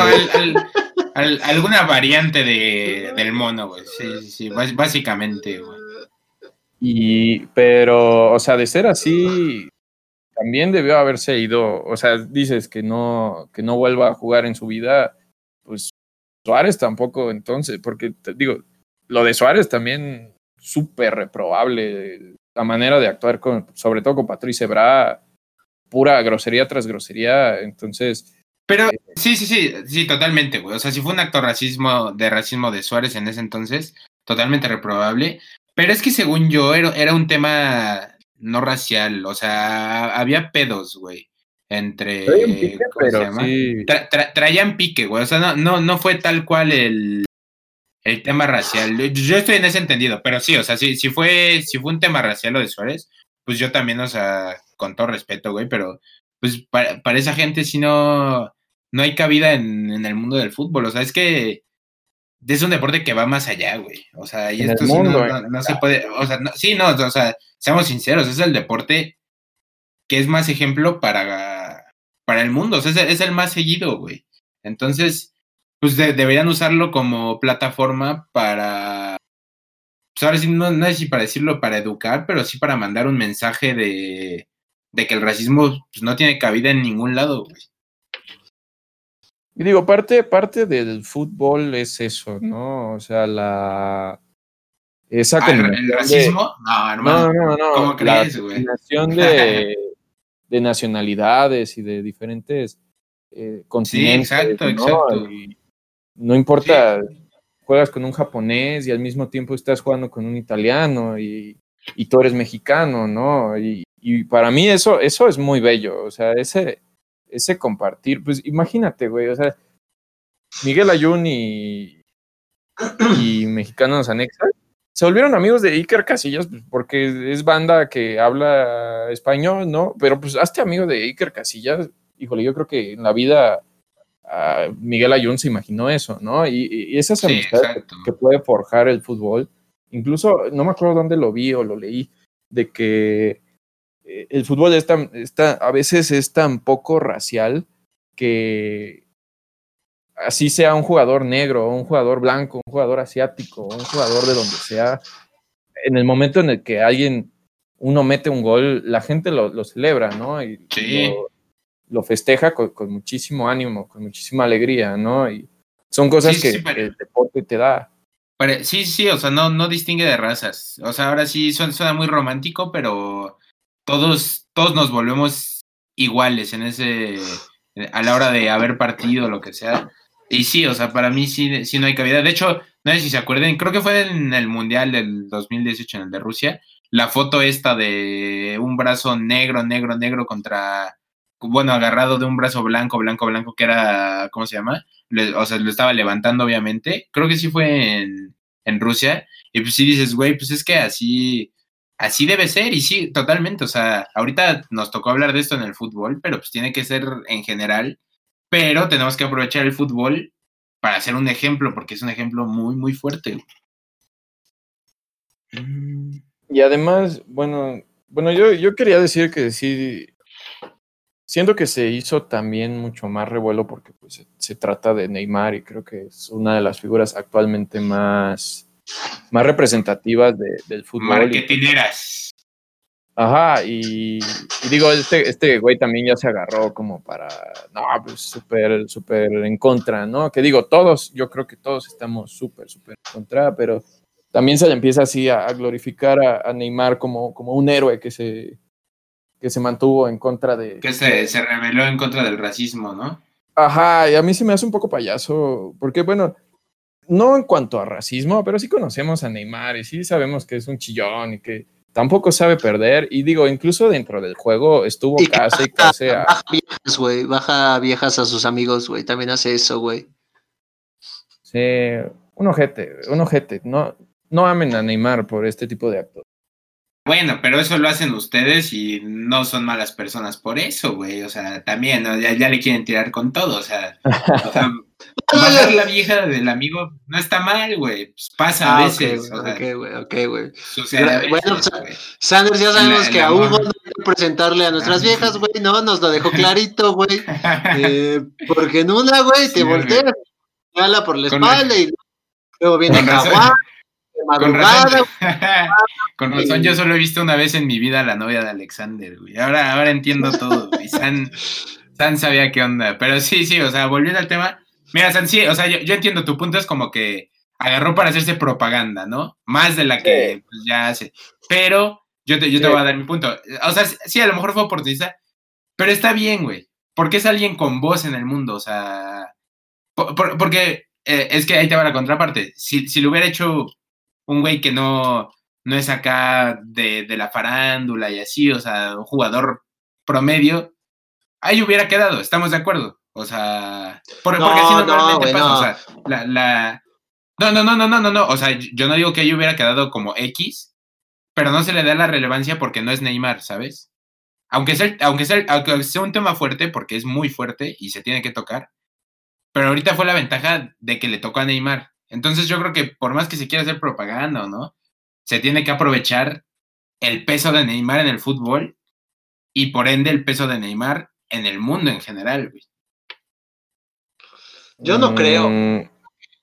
alguna variante de, del mono, güey. Sí, sí, sí, básicamente, güey. Y, pero, o sea, de ser así, también debió haberse ido, o sea, dices que no, que no vuelva a jugar en su vida, pues Suárez tampoco entonces, porque te digo, lo de Suárez también súper reprobable, la manera de actuar con, sobre todo con Patricia Bra, pura grosería tras grosería, entonces... Pero eh, sí, sí, sí, sí, totalmente, güey. O sea, si fue un acto racismo, de racismo de Suárez en ese entonces, totalmente reprobable. Pero es que según yo era, era un tema no racial, o sea, había pedos, güey. Entre. Traían pique, güey. O sea, no, no, no fue tal cual el, el tema racial. Yo estoy en ese entendido, pero sí, o sea, si, si, fue, si fue un tema racial lo de Suárez, pues yo también, o sea, con todo respeto, güey, pero pues para, esa gente sí no, no hay cabida en, en, el mundo del fútbol. O sea, es que es un deporte que va más allá, güey. O sea, y esto no, se puede, o sea, sí, no, o sea, seamos sinceros, es el deporte que es más ejemplo para, para el mundo, o sea, es, el más seguido, güey. Entonces, pues deberían usarlo como plataforma para, pues ahora sí, no, no sé si para decirlo para educar, pero sí para mandar un mensaje de, de que el racismo pues, no tiene cabida en ningún lado, güey. Y digo, parte, parte del fútbol es eso, ¿no? O sea, la. Esa ah, ¿El racismo? no, hermano. No, no, no. ¿Cómo crees, güey? La combinación de, de, nacionalidades y de diferentes eh, continentes. Sí, exacto, exacto. no importa, juegas con un japonés y al mismo tiempo estás jugando con un italiano y, y tú eres mexicano, ¿no? Y, y para mí eso, eso es muy bello. O sea, ese ese compartir, pues imagínate, güey, o sea, Miguel Ayun y, y Mexicanos Anexa se volvieron amigos de Iker Casillas pues, porque es banda que habla español, ¿no? Pero pues hazte amigo de Iker Casillas, híjole, yo creo que en la vida Miguel Ayun se imaginó eso, ¿no? Y, y esa amistad que, puede forjar el fútbol. Incluso, no me acuerdo dónde lo vi o lo leí, de que eh, el fútbol es tan, a veces es tan poco racial que así sea un jugador negro, un jugador blanco, un jugador asiático, un jugador de donde sea, en el momento en el que alguien, uno mete un gol, la gente lo, celebra, ¿no? Y lo, festeja con, muchísimo ánimo, con muchísima alegría, ¿no? Y son cosas que, el deporte te da. Sí, sí, o sea, no, no distingue de razas. O sea, ahora sí suena muy romántico, pero todos, todos nos volvemos iguales en ese, a la hora de haber partido, lo que sea. Y sí, o sea, para mí sí, sí no hay cabida. De hecho, no sé si se acuerden, creo que fue en el Mundial del 2018, en el de Rusia, la foto esta de un brazo negro, negro, negro contra, bueno, agarrado de un brazo blanco, blanco, blanco, que era, ¿cómo se llama? o sea, lo estaba levantando obviamente, creo que sí fue en, en Rusia, y pues sí dices, güey, pues es que así, así debe ser, y sí, totalmente, o sea, ahorita nos tocó hablar de esto en el fútbol, pero pues tiene que ser en general, pero tenemos que aprovechar el fútbol para hacer un ejemplo, porque es un ejemplo muy, muy fuerte. Y además, bueno, bueno, yo, yo quería decir que sí, siento que se hizo también mucho más revuelo porque pues, se, trata de Neymar y creo que es una de las figuras actualmente más, más representativas del fútbol. Marketineras. Ajá, y, digo, este, este güey también ya se agarró como para, no, pues súper, súper en contra, ¿no? Que digo, todos, yo creo que todos estamos súper, súper en contra, pero también se le empieza así a, glorificar a, Neymar como, como un héroe que se, que se mantuvo en contra de... Que se, se rebeló en contra del racismo, ¿no? Ajá, y a mí se me hace un poco payaso, porque bueno, no en cuanto a racismo, pero sí conocemos a Neymar y sí sabemos que es un chillón y que tampoco sabe perder. Y digo, incluso dentro del juego estuvo casi y casi a. Baja viejas, güey. Baja viejas a sus amigos, güey. También hace eso, güey. Sí, un ojete, un ojete. No, no amen a Neymar por este tipo de actos. Bueno, pero eso lo hacen ustedes y no son malas personas por eso, güey. O sea, también, ya, ya, le quieren tirar con todo. O sea, o sea bajar la vieja del amigo no está mal, güey. Pues pasa a ah, veces. ok, güey, ok, güey. Bueno, Sanders, ya sabemos que a Hugo no hay que presentarle a nuestras viejas, güey, ¿no? Nos lo dejó clarito, güey. Eh, porque en una, güey, te volteas, jala por la espalda y luego viene Jaguar. Con razón, con razón, yo solo he visto una vez en mi vida a la novia de Alexander, güey. Ahora, ahora entiendo todo, güey. San, San sabía qué onda. Pero sí, sí, o sea, volviendo al tema, Mira, San, sí, o sea, yo, entiendo, tu punto es como que agarró para hacerse propaganda, ¿no? Más de la que pues, ya hace. Pero yo te, yo te voy a dar mi punto. O sea, sí, a lo mejor fue oportunista, pero está bien, güey. Porque es alguien con voz en el mundo, o sea. porque eh, es que ahí te va la contraparte. Si, si lo hubiera hecho un güey que no, no es acá de, de la farándula y así, o sea, un jugador promedio, ahí hubiera quedado, estamos de acuerdo. O sea, porque así normalmente no, pasa. O sea, la, la... No, no, no, no, no, no, no. O sea, yo no digo que ella hubiera quedado como X, pero no se le da la relevancia porque no es Neymar, ¿sabes? Aunque sea, aunque sea, aunque sea un tema fuerte, porque es muy fuerte y se tiene que tocar. Pero ahorita fue la ventaja de que le tocó a Neymar. Entonces yo creo que por más que se quiera hacer propaganda o no, se tiene que aprovechar el peso de Neymar en el fútbol y por ende el peso de Neymar en el mundo en general, güey. Yo no creo. Mm.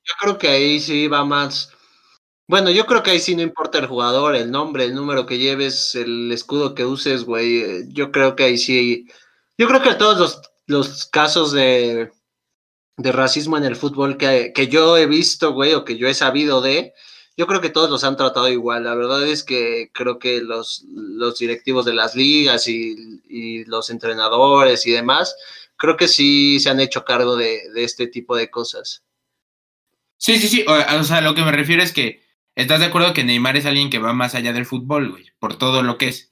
Yo creo que ahí sí va más. Bueno, yo creo que ahí sí no importa el jugador, el nombre, el número que lleves, el escudo que uses, güey. Eh, yo creo que ahí sí. Yo creo que todos los, los casos de, de racismo en el fútbol que, que yo he visto, güey, o que yo he sabido de, yo creo que todos los han tratado igual. La verdad es que creo que los, los directivos de las ligas y, y los entrenadores y demás creo que sí se han hecho cargo de, este tipo de cosas. Sí, sí, sí. O, sea, lo que me refiero es que estás de acuerdo que Neymar es alguien que va más allá del fútbol, güey, por todo lo que es.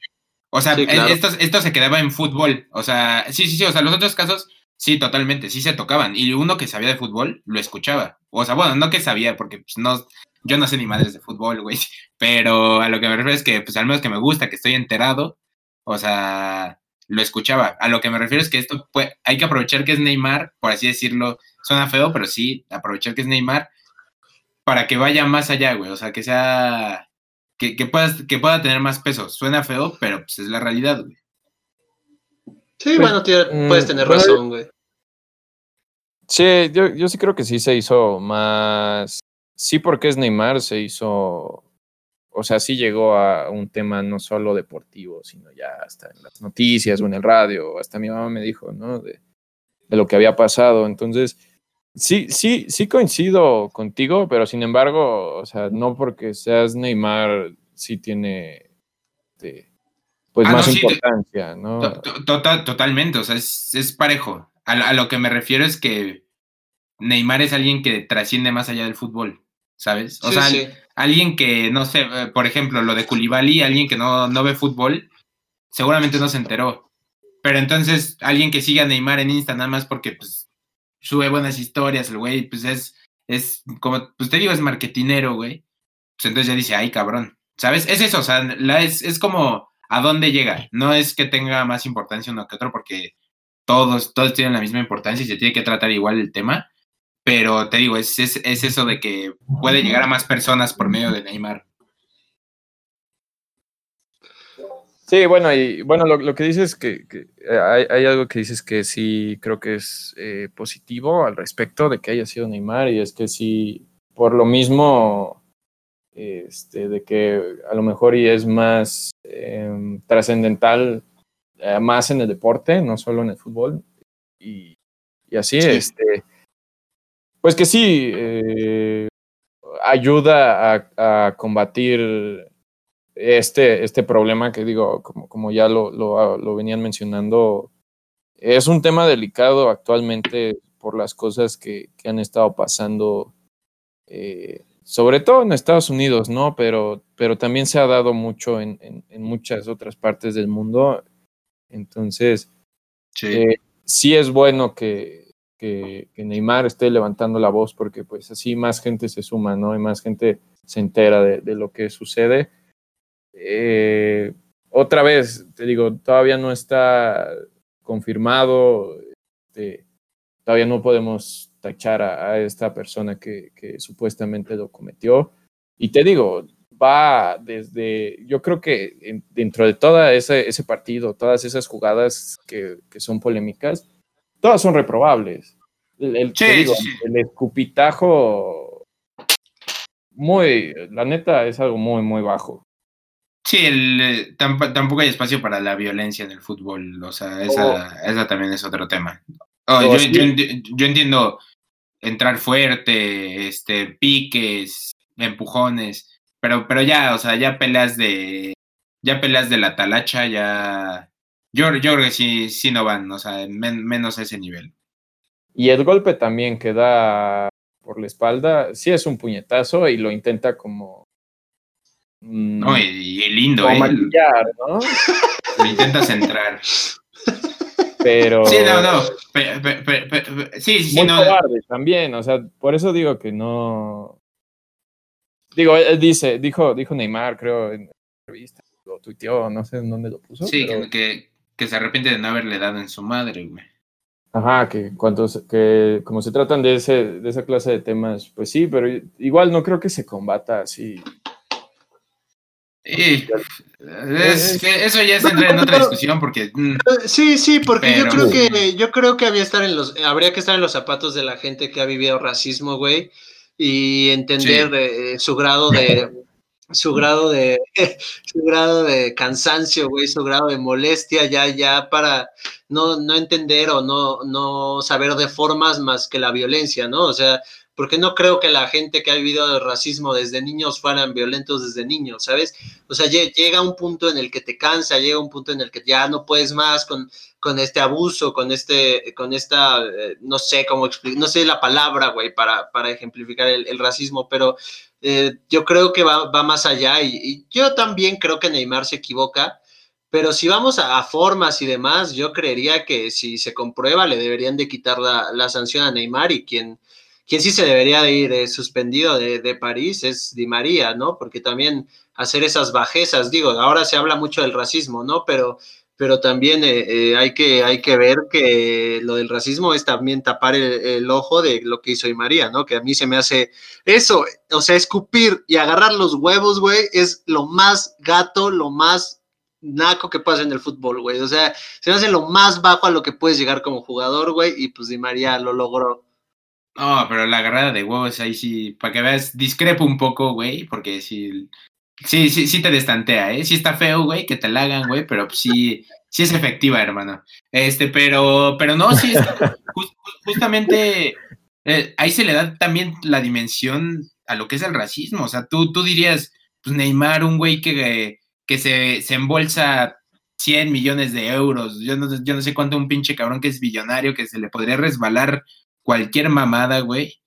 O sea, esto, esto se quedaba en fútbol. O sea, sí, sí, sí. O sea, los otros casos, sí, totalmente, sí se tocaban. Y uno que sabía de fútbol lo escuchaba. O sea, bueno, no que sabía, porque pues, no, yo no sé ni madres de fútbol, güey. Pero a lo que me refiero es que, pues al menos que me gusta, que estoy enterado. O sea, lo escuchaba. A lo que me refiero es que esto pues, hay que aprovechar que es Neymar, por así decirlo, suena feo, pero sí, aprovechar que es Neymar para que vaya más allá, güey. O sea, que sea, que, que, que pueda tener más peso. Suena feo, pero pues es la realidad, güey. Sí, bueno, mm, puedes tener razón, güey. Sí, yo, yo sí creo que sí se hizo más. Sí, porque es Neymar, se hizo o sea, sí llegó a un tema no solo deportivo, sino ya hasta en las noticias o en el radio, hasta mi mamá me dijo, ¿no? De, lo que había pasado. Entonces, sí, sí, sí coincido contigo, pero sin embargo, o sea, no porque seas Neymar, sí tiene este, pues ah, más importancia, ¿no? Total, totalmente, o sea, es, parejo. A, lo que me refiero es que Neymar es alguien que trasciende más allá del fútbol, ¿sabes? O sea, alguien que, no sé, eh, por ejemplo, lo de Koulibaly, alguien que no, no ve fútbol, seguramente no se enteró. Pero entonces, alguien que siga a Neymar en Insta nada más porque, pues, sube buenas historias, el güey, pues es, es, como, pues te digo, es marketinero, güey. Pues entonces ya dice, ay, cabrón. ¿Sabes? Es eso, o sea, la, es, es como a dónde llega. No es que tenga más importancia uno que otro, porque todos, todos tienen la misma importancia y se tiene que tratar igual el tema. Pero te digo, es, es, es eso de que puede llegar a más personas por medio de Neymar. Sí, bueno, y bueno, lo, lo que dices que, que eh, hay, hay, algo que dices que sí creo que es eh, positivo al respecto de que haya sido Neymar, y es que sí, por lo mismo, este, de que a lo mejor y es más eh, trascendental, eh, más en el deporte, no solo en el fútbol, y, y así, sí. este, pues que sí, eh, ayuda a, a combatir este, este problema que digo, como, como ya lo, lo, lo, venían mencionando, es un tema delicado actualmente por las cosas que, que han estado pasando, eh, sobre todo en Estados Unidos, ¿no? Pero, pero también se ha dado mucho en, en, en muchas otras partes del mundo. Entonces, sí, eh, sí es bueno que, que, que, Neymar esté levantando la voz porque pues así más gente se suma, ¿no? Y más gente se entera de, de lo que sucede eh, otra vez, te digo, todavía no está confirmado, este, todavía no podemos tachar a, a esta persona que, que, supuestamente lo cometió. Y te digo, va desde, yo creo que en, dentro de todo ese, ese, partido, todas esas jugadas que, que, son polémicas, todas son reprobables. El, el, sí, digo, sí. el escupitajo, muy, la neta, es algo muy, muy bajo. Sí, el, eh, tamp tampoco hay espacio para la violencia en el fútbol, o sea, esa, oh. esa también es otro tema. Oh, yo, yo, yo, entiendo entrar fuerte, este, piques, empujones, pero, pero ya, o sea, ya peleas de, ya peleas de la talacha, ya, yo, yo creo que sí, sí no van, o sea, men, menos a ese nivel. Y el golpe también que da por la espalda, sí es un puñetazo y lo intenta como no, y, y lindo, como ¿eh? Maquillar, ¿no? Lo intentas entrar. Pero. Sí, no, no. Pe, pe, pe, sí, sí, muy no. cobarde también, o sea, por eso digo que no. Digo, él dice, dijo, dijo Neymar, creo, en la entrevista, lo tuiteó, no sé en dónde lo puso. Sí, pero... que, que se arrepiente de no haberle dado en su madre, güey. Ajá, que cuando que como se tratan de ese de esa clase de temas, pues sí, pero igual no creo que se combata así Sí, es que eso ya es entrar en otra discusión porque mm, sí sí porque pero, yo creo que yo creo que había estar en los habría que estar en los zapatos de la gente que ha vivido racismo güey y entender sí. de, su grado de su grado de su grado de cansancio güey su grado de molestia ya ya para no no entender o no no saber de formas más que la violencia no o sea porque no creo que la gente que ha vivido el racismo desde niños fueran violentos desde niños, ¿sabes? O sea, llega un punto en el que te cansa, llega un punto en el que ya no puedes más con, con este abuso, con este, con esta, eh, no sé cómo explicar, no sé la palabra, güey, para, para ejemplificar el, racismo, pero eh, yo creo que va, más allá y, yo también creo que Neymar se equivoca. Pero si vamos a, formas y demás, yo creería que si se comprueba le deberían de quitar la, la sanción a Neymar y quien, quien sí se debería de ir eh, suspendido de, de, París es Di María, ¿no? Porque también hacer esas bajezas, digo, ahora se habla mucho del racismo, ¿no? Pero, pero también eh, eh, hay, que, hay que ver que lo del racismo es también tapar el, ojo de lo que hizo Di María, ¿no? Que a mí se me hace eso, o sea, escupir y agarrar los huevos, güey, es lo más gato, lo más naco que pasa en el fútbol, güey. O sea, se me hace lo más bajo a lo que puedes llegar como jugador, güey, y pues Di María lo logró. No, pero la agarrada de huevos ahí sí, para que veas, discrepo un poco, güey, porque sí, sí, sí, sí te destantea, ¿eh? Sí está feo, güey, que te la hagan, güey, pero sí, sí es efectiva, hermano. Este, pero, pero no, sí, está, just, justamente eh, ahí se le da también la dimensión a lo que es el racismo, o sea, tú, tú dirías, pues Neymar, un güey que, que se, se embolsa 100 millones de euros, yo no, yo no sé cuánto un pinche cabrón que es billonario, que se le podría resbalar cualquier mamada, güey.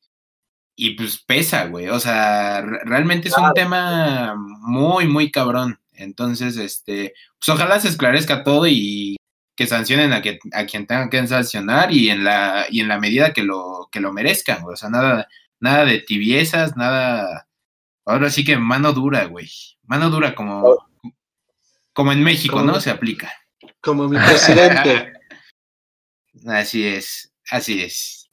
Y pues pesa, güey. O sea, realmente es claro. un tema muy, muy cabrón. Entonces, este, pues ojalá se esclarezca todo y, que sancionen a, que, a quien tengan que sancionar y en la, y en la medida que lo, que lo merezcan, güey. O sea, nada, nada de tibiezas, nada. Ahora sí que mano dura, güey. Mano dura como, como en México, ¿no? Se aplica. Como mi presidente. así es, así es.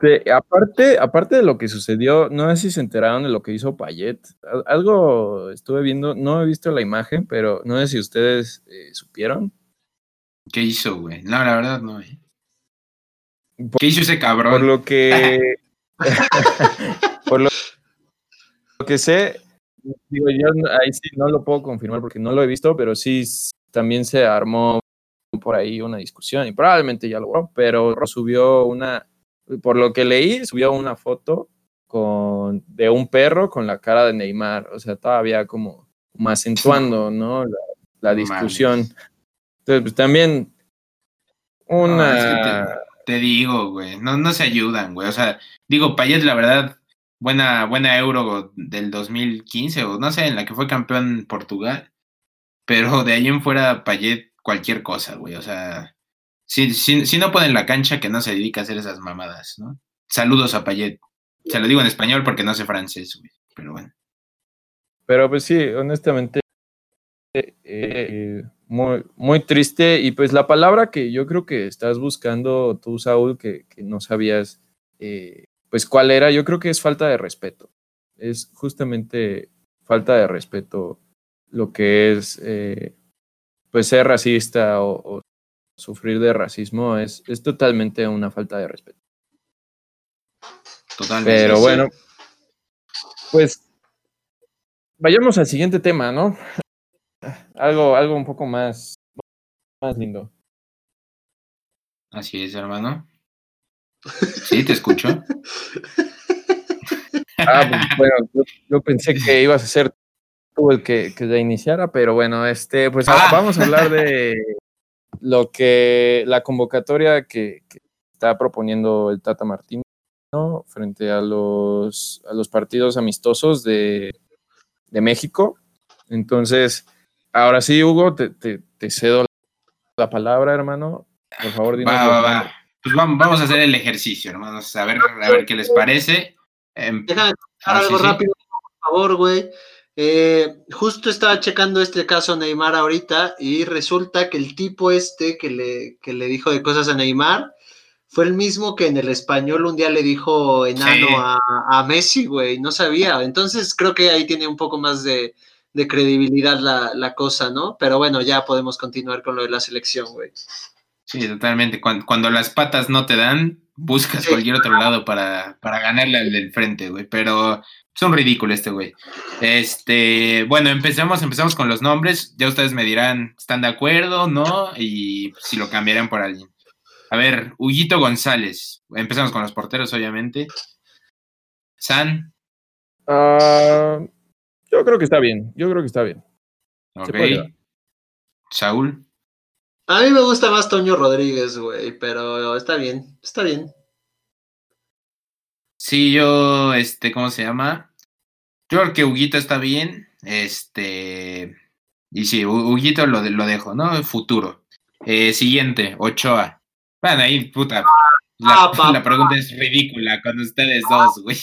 Este, aparte, aparte de lo que sucedió, no sé si se enteraron de lo que hizo Payet. Algo estuve viendo, no he visto la imagen, pero no sé si ustedes eh, supieron. ¿Qué hizo, güey? No, la verdad no. Eh. ¿Qué hizo ese cabrón? Por lo que. por lo que sé, digo, yo ahí sí no lo puedo confirmar porque no lo he visto, pero sí también se armó por ahí una discusión y probablemente ya lo pero subió una, por lo que leí, subió una foto con, de un perro con la cara de Neymar, o sea, todavía como, acentuando, ¿no? La, discusión. Entonces, pues también una... te, digo, güey, no, no se ayudan, güey, o sea, digo, Payet, la verdad, buena, buena Euro del 2015 o no sé, en la que fue campeón Portugal. Pero de ahí en fuera, Payet, cualquier cosa, güey. O sea, si, si, si no pueden la cancha, que no se dedica a hacer esas mamadas, ¿no? Saludos a Payet. Se lo digo en español porque no sé francés, güey. Pero bueno. Pero pues sí, honestamente, eh, muy, muy triste. Y pues la palabra que yo creo que estás buscando tú, Saúl, que, que no sabías eh, pues cuál era, yo creo que es falta de respeto. Es justamente falta de respeto lo que es eh, pues ser racista o, sufrir de racismo es, es totalmente una falta de respeto. Totalmente. Pero bueno, pues vayamos al siguiente tema, ¿no? Algo, algo un poco más, más lindo. Así es, hermano. Sí, te escucho. Ah, pues, bueno, yo, pensé que ibas a ser tú el que, que ya iniciara, pero bueno, este, pues ah. vamos a hablar de lo que la convocatoria que, está proponiendo el Tata Martino frente a los, a los partidos amistosos de, de México. Entonces, ahora sí, Hugo, te, te, cedo la palabra, hermano. Por favor, dime. Pues vamos, a hacer el ejercicio, hermanos, a ver, a ver qué les parece. Déjame ah, algo rápido, por favor, güey. Eh, justo estaba checando este caso Neymar ahorita y resulta que el tipo este que le, que le dijo de cosas a Neymar fue el mismo que en el español un día le dijo enano a, Messi, güey, no sabía. Entonces creo que ahí tiene un poco más de, credibilidad la, la, cosa, ¿no? Pero bueno, ya podemos continuar con lo de la selección, güey. Sí, totalmente. Cuando, las patas no te dan, buscas cualquier otro lado para, para ganarle al del frente, güey. Pero son ridículos este güey. Este, bueno, empezamos, empezamos con los nombres. Ya ustedes me dirán, ¿están de acuerdo? ¿No? Y si lo cambiarían por alguien. A ver, Huguito González. Empezamos con los porteros, obviamente. San. Ah, yo creo que está bien. Yo creo que está bien. Ok. Saúl. A mí me gusta más Toño Rodríguez, güey, pero está bien, está bien. Sí, yo, este, ¿cómo se llama? Yo creo que Huguito está bien, este, y sí, Huguito lo, lo dejo, ¿no? Futuro. Eh, siguiente, Ochoa. Bueno, ahí, puta, la, ah, pregunta es ridícula con ustedes dos, güey.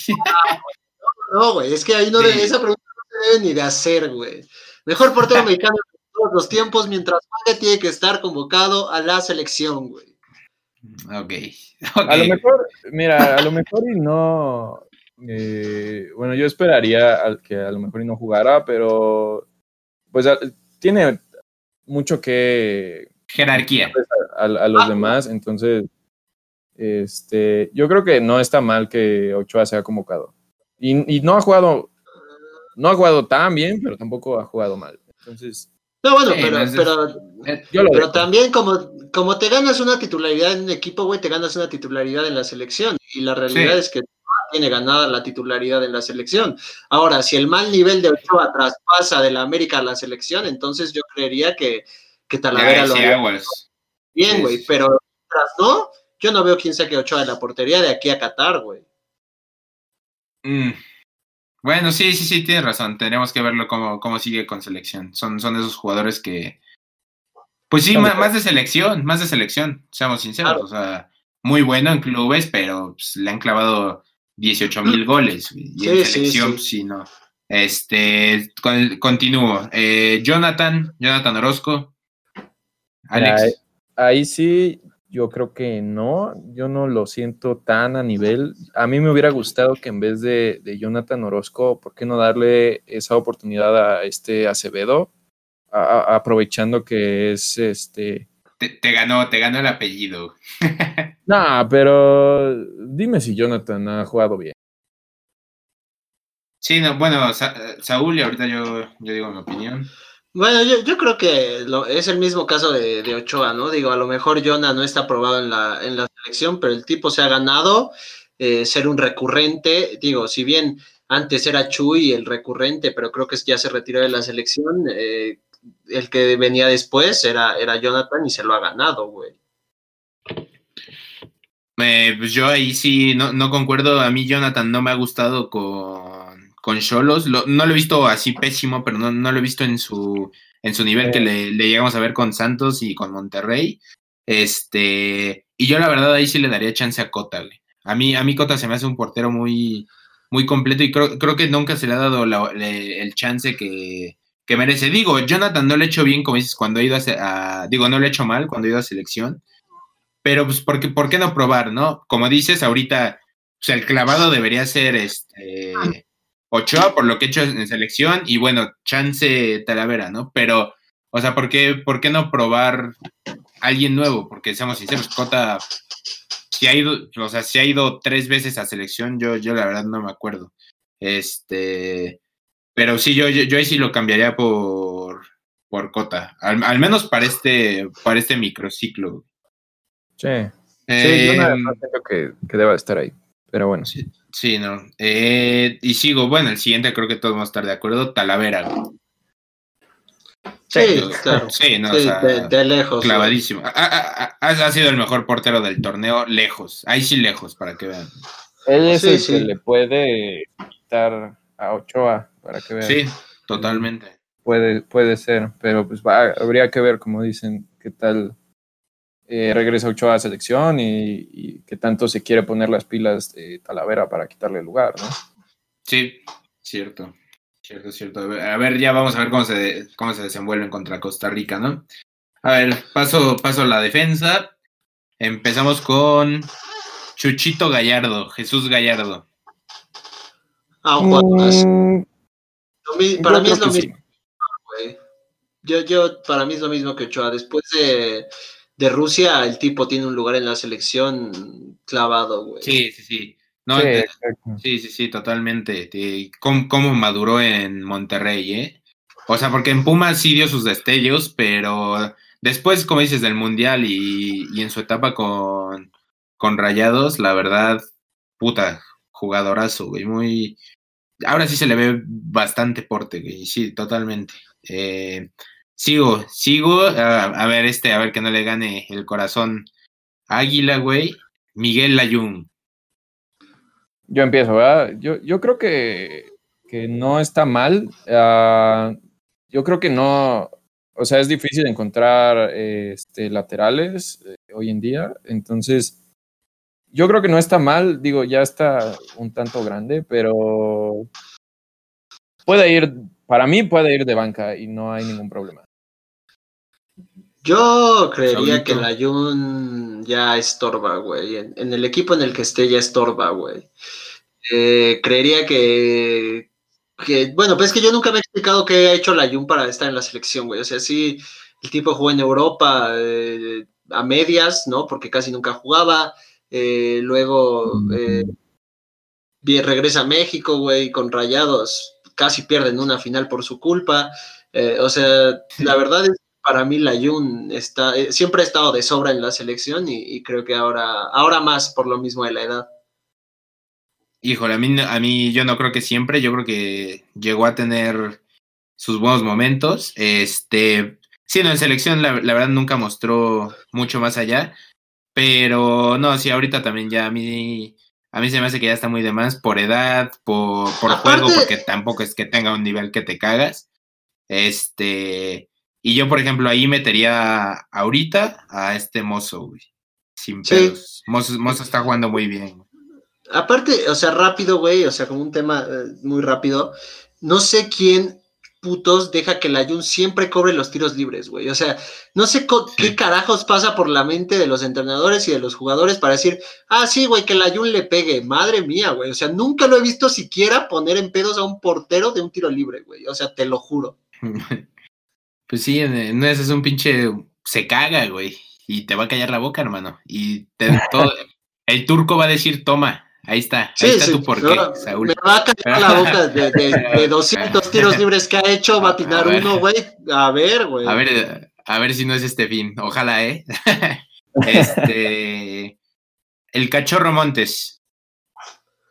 No, güey, es que ahí no, esa pregunta no se debe ni de hacer, güey. Mejor portero mexicano todos los tiempos, mientras Valle tiene que estar convocado a la selección, güey. Ok. A lo mejor, mira, a lo mejor y no. Eh, bueno, yo esperaría que a lo mejor y no jugara, pero pues tiene mucho que. Jerarquía. A, los ah. demás, entonces. Este, yo creo que no está mal que Ochoa sea convocado. Y, y no ha jugado, no ha jugado tan bien, pero tampoco ha jugado mal. Entonces, no, bueno, pero, pero, pero también como, como te ganas una titularidad en un equipo, güey, te ganas una titularidad en la selección. Y la realidad es que tiene ganada la titularidad en la selección. Ahora, si el mal nivel de Ochoa traspasa de la América a la selección, entonces yo creería que, que Talavera lo haría bien, güey. Pero tras no, yo no veo quién saque Ochoa de la portería de aquí a Qatar, güey. Mm. Bueno, sí, sí, sí, tienes razón. Tenemos que verlo cómo, cómo sigue con selección. Son, son esos jugadores que, Pues sí, más, de selección, más de selección, seamos sinceros. O sea, muy bueno en clubes, pero pues, le han clavado 18 mil goles. Y en selección, sí, no. Este, continúo. Eh, Jonathan, Jonathan Orozco. Alex. ahí sí, yo creo que no, yo no lo siento tan a nivel. A mí me hubiera gustado que en vez de, Jonathan Orozco, ¿por qué no darle esa oportunidad a este Acevedo? aprovechando que es este. Te, ganó, te ganó el apellido. nah, pero dime si Jonathan ha jugado bien. Sí, no, bueno, Saúl, y ahorita yo, yo digo mi opinión. Bueno, yo, yo creo que es el mismo caso de, Ochoa, ¿no? Digo, a lo mejor Jonah no está aprobado en la, en la selección, pero el tipo se ha ganado eh, ser un recurrente. Digo, si bien antes era Chuy el recurrente, pero creo que ya se retiró de la selección, eh, el que venía después era, era Jonathan y se lo ha ganado, güey. Eh, pues yo ahí sí no, no concuerdo. A mí Jonathan no me ha gustado con con Cholos. no lo he visto así pésimo, pero no, no lo he visto en su, en su nivel que le, llegamos a ver con Santos y con Monterrey. Este, y yo la verdad ahí sí le daría chance a Cota, A mí, a mí Cota se me hace un portero muy, muy completo y creo, creo que nunca se le ha dado el chance que, que, merece. Digo, Jonathan no lo ha hecho bien, como dices, cuando ha ido a, digo, no lo ha hecho mal cuando ha ido a selección, pero pues, ¿por qué, ¿por qué no probar, no? Como dices, ahorita, pues el clavado debería ser este Ochoa por lo que he hecho en selección y bueno, chance Talavera, ¿no? Pero, o sea, ¿por qué, por qué no probar alguien nuevo? Porque seamos sinceros, Cota, si ha ido, o sea, si ha ido tres veces a selección, yo, yo la verdad no me acuerdo. Este, pero sí, yo, yo, ahí sí lo cambiaría por, por Cota, al, menos para este, para este microciclo. Sí. sí, yo no, em, creo que, que deba estar ahí, pero bueno. Sí. Sí, no. Eh, y sigo, bueno, el siguiente creo que todos vamos a estar de acuerdo, Talavera. Sí, claro. Sí, no, de, lejos. Clavadísimo. Ha, sido el mejor portero del torneo, lejos. Ahí sí lejos, para que vean. Él es el que le puede quitar a Ochoa, para que vean. Sí, totalmente. Puede, puede ser, pero pues va, habría que ver, como dicen, qué tal eh, regresa Ochoa a selección y, que tanto se quiere poner las pilas de Talavera para quitarle el lugar, ¿no? Sí, cierto, cierto, cierto. A ver, ya vamos a ver cómo se, cómo se desenvuelven contra Costa Rica, ¿no? A ver, paso, paso a la defensa. Empezamos con Chuchito Gallardo, Jesús Gallardo. Ah, mm, para mí es lo mismo. Yo, yo, para mí es lo mismo que Ochoa. Después de de Rusia, el tipo tiene un lugar en la selección clavado, güey. Sí, sí, sí. sí, sí, sí, totalmente. ¿Cómo, maduró en Monterrey, eh? O sea, porque en Pumas sí dio sus destellos, pero después, como dices, del Mundial y, en su etapa con, con Rayados, la verdad, puta, jugadorazo, güey, muy... Ahora sí se le ve bastante porte, güey, sí, totalmente. Eh, Sigo, sigo. A, ver, este, a ver que no le gane el corazón. Águila, güey. Miguel Layún. Yo empiezo, ¿verdad? Yo, yo creo que, que no está mal. Ah, yo creo que no. O sea, es difícil encontrar este, laterales eh, hoy en día. Entonces, yo creo que no está mal. Digo, ya está un tanto grande, pero puede ir, para mí puede ir de banca y no hay ningún problema. Yo creería que la Jun ya estorba, güey. En, el equipo en el que esté ya estorba, güey. Eh, creería que, Bueno, pues es que yo nunca me he explicado qué ha hecho la Jun para estar en la selección, güey. O sea, sí, el tipo jugó en Europa eh, a medias, ¿no? Porque casi nunca jugaba. Eh, luego regresa a México, güey, con rayados. Casi pierden una final por su culpa. o sea, la verdad es para mí la Jun está, eh, siempre ha estado de sobra en la selección y, creo que ahora, ahora más por lo mismo de la edad. Híjole, a mí, a mí yo no creo que siempre, yo creo que llegó a tener sus buenos momentos. Este, sí, no, en selección la, verdad nunca mostró mucho más allá, pero no, sí, ahorita también ya a mí, a mí se me hace que ya está muy de más por edad, por, por juego, porque tampoco es que tenga un nivel que te cagas. Este, Y yo, por ejemplo, ahí metería ahorita a este mozo, güey. Sin pedos. Mozo, mozo está jugando muy bien. Aparte, o sea, rápido, güey, o sea, como un tema eh, muy rápido. No sé quién putos deja que la Jun siempre cobre los tiros libres, güey. O sea, no sé qué carajos pasa por la mente de los entrenadores y de los jugadores para decir, ah, sí, güey, que la Jun le pegue. Madre mía, güey. O sea, nunca lo he visto siquiera poner en pedos a un portero de un tiro libre, güey. O sea, te lo juro. Pues sí, no es un pinche. Se caga, güey. Y te va a callar la boca, hermano. Y todo... el turco va a decir, toma, Ahí está, ahí está tu porqué, Saúl. Me va a caer la boca de, de, 200 tiros libres que ha hecho, va a tirar uno, güey. A ver, güey. A ver, a ver si no es este fin. Ojalá, ¿eh? este. El cachorro Montes.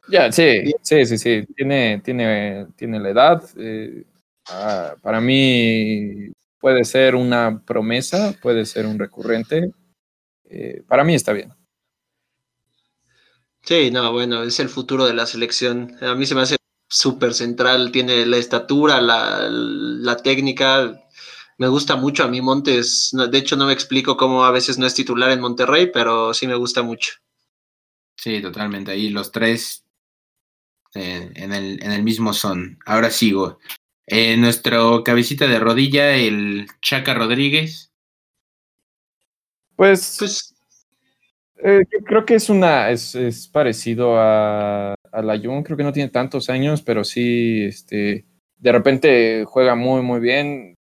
Ya, sí, sí, sí, sí. Tiene, tiene, tiene la edad. Eh, ah, para mí puede ser una promesa, puede ser un recurrente. Eh, para mí está bien. Sí, no, bueno, es el futuro de la selección. A mí se me hace súper central, tiene la estatura, la, técnica. Me gusta mucho a mí Montes. De hecho, no me explico cómo a veces no es titular en Monterrey, pero sí me gusta mucho. Sí, totalmente. Ahí los tres eh, en, el, en, el, mismo son. Ahora sigo. Eh, nuestro cabecita de rodilla, el Chaca Rodríguez. Pues, pues eh, creo que es una, es, es parecido a, a, la Jun, creo que no tiene tantos años, pero sí, este, de repente juega muy, muy bien.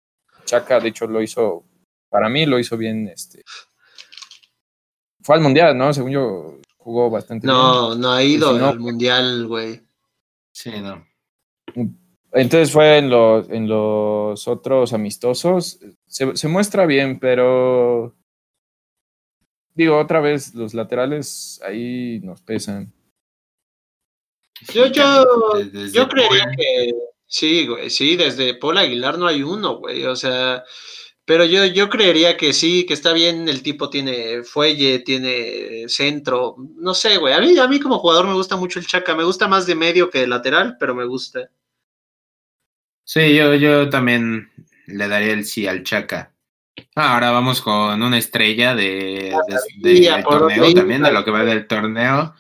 Chaca, de hecho, lo hizo, para mí lo hizo bien, este, fue al mundial, ¿no? Según yo, jugó bastante no, bien. No, no ha ido al mundial, güey. Sí, no. Entonces fue en los, en los otros amistosos. Se, se muestra bien, pero digo, otra vez, los laterales ahí nos pesan. Yo, yo, yo creería que sí, güey, sí, desde Paul Aguilar no hay uno, güey, o sea, pero yo, yo creería que sí, que está bien, el tipo tiene fuelle, tiene centro, no sé, güey, a mí, a mí como jugador me gusta mucho el Chaca, me gusta más de medio que de lateral, pero me gusta. Sí, yo, yo también le daría el sí al Chaca. Ah, ahora vamos con una estrella de, del torneo también, de lo que va del torneo.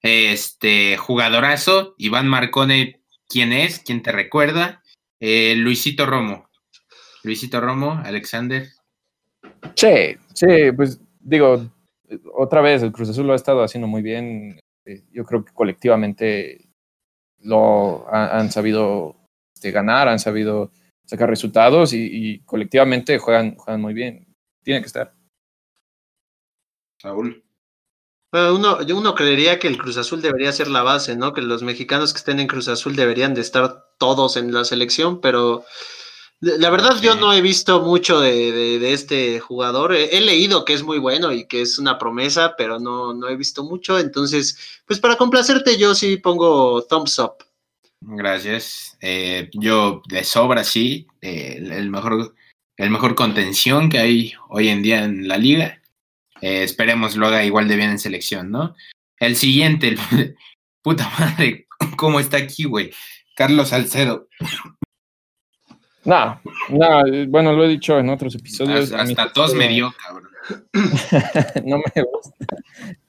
Este jugadorazo, Iván Marcone, ¿quién es? ¿Quién te recuerda? Eh, Luisito Romo. Luisito Romo, Alexander. Sí, sí, pues digo, otra vez el Cruz Azul lo ha estado haciendo muy bien. Eh, yo creo que colectivamente lo han sabido este, ganar, han sabido sacar resultados y, colectivamente juegan, juegan muy bien. Tiene que estar. Saúl. Bueno, uno, uno creería que el Cruz Azul debería ser la base, ¿no? Que los mexicanos que estén en Cruz Azul deberían de estar todos en la selección, pero la verdad yo no he visto mucho de, este jugador. He, leído que es muy bueno y que es una promesa, pero no, no he visto mucho. Entonces, pues para complacerte yo sí pongo thumbs up. Gracias. Eh, yo de sobra, sí. Eh, el, mejor, el mejor contención que hay hoy en día en la liga. Eh, esperemos lo haga igual de bien en selección, ¿no? El siguiente, puta madre, ¿cómo está aquí, güey? Carlos Salcedo. No, no, bueno, lo he dicho en otros episodios. Hasta, todos me dio, cabrón. no me gusta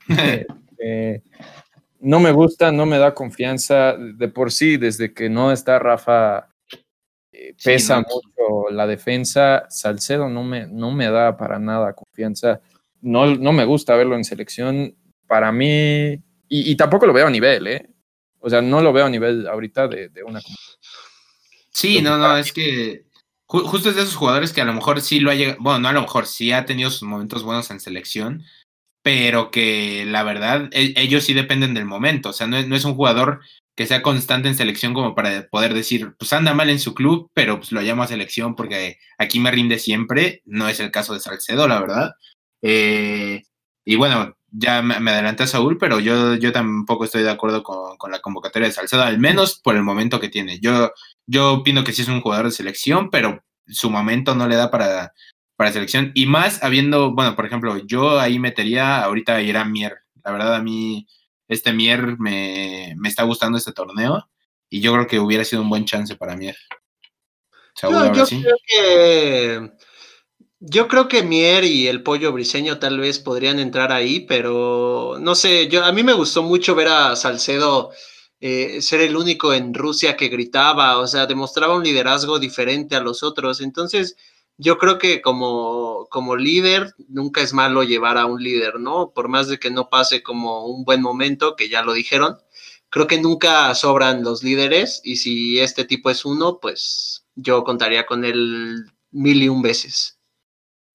no me gusta, no me da confianza. De por sí, desde que no está Rafa, eh, pesa mucho la defensa. Salcedo no me, no me da para nada confianza. No, no me gusta verlo en selección. Para mí, y, tampoco lo veo a nivel, ¿eh? O sea, no lo veo a nivel ahorita de, una. Sí, no, no, es que justo es de esos jugadores que a lo mejor sí lo ha llegado, bueno, no a lo mejor sí ha tenido sus momentos buenos en selección, pero que la verdad e, ellos sí dependen del momento, o sea, no es, no es, un jugador que sea constante en selección como para poder decir, pues anda mal en su club, pero pues lo llamo a selección porque aquí me rinde siempre, no es el caso de Salcedo, la verdad. Eh, y bueno, ya me, adelanté a Saúl, pero yo, yo tampoco estoy de acuerdo con, con, la convocatoria de Salcedo, al menos por el momento que tiene. Yo, yo opino que sí es un jugador de selección, pero su momento no le da para, para selección. Y más habiendo, bueno, por ejemplo, yo ahí metería ahorita a Irán Mier. La verdad, a mí este Mier me, me, está gustando este torneo y yo creo que hubiera sido un buen chance para Mier. yo, creo que Yo creo que Mier y el pollo briseño tal vez podrían entrar ahí, pero no sé, yo a mí me gustó mucho ver a Salcedo eh, ser el único en Rusia que gritaba, o sea, demostraba un liderazgo diferente a los otros. Entonces, yo creo que como, como líder, nunca es malo llevar a un líder, ¿no? Por más de que no pase como un buen momento, que ya lo dijeron, creo que nunca sobran los líderes y si este tipo es uno, pues yo contaría con él mil y un veces.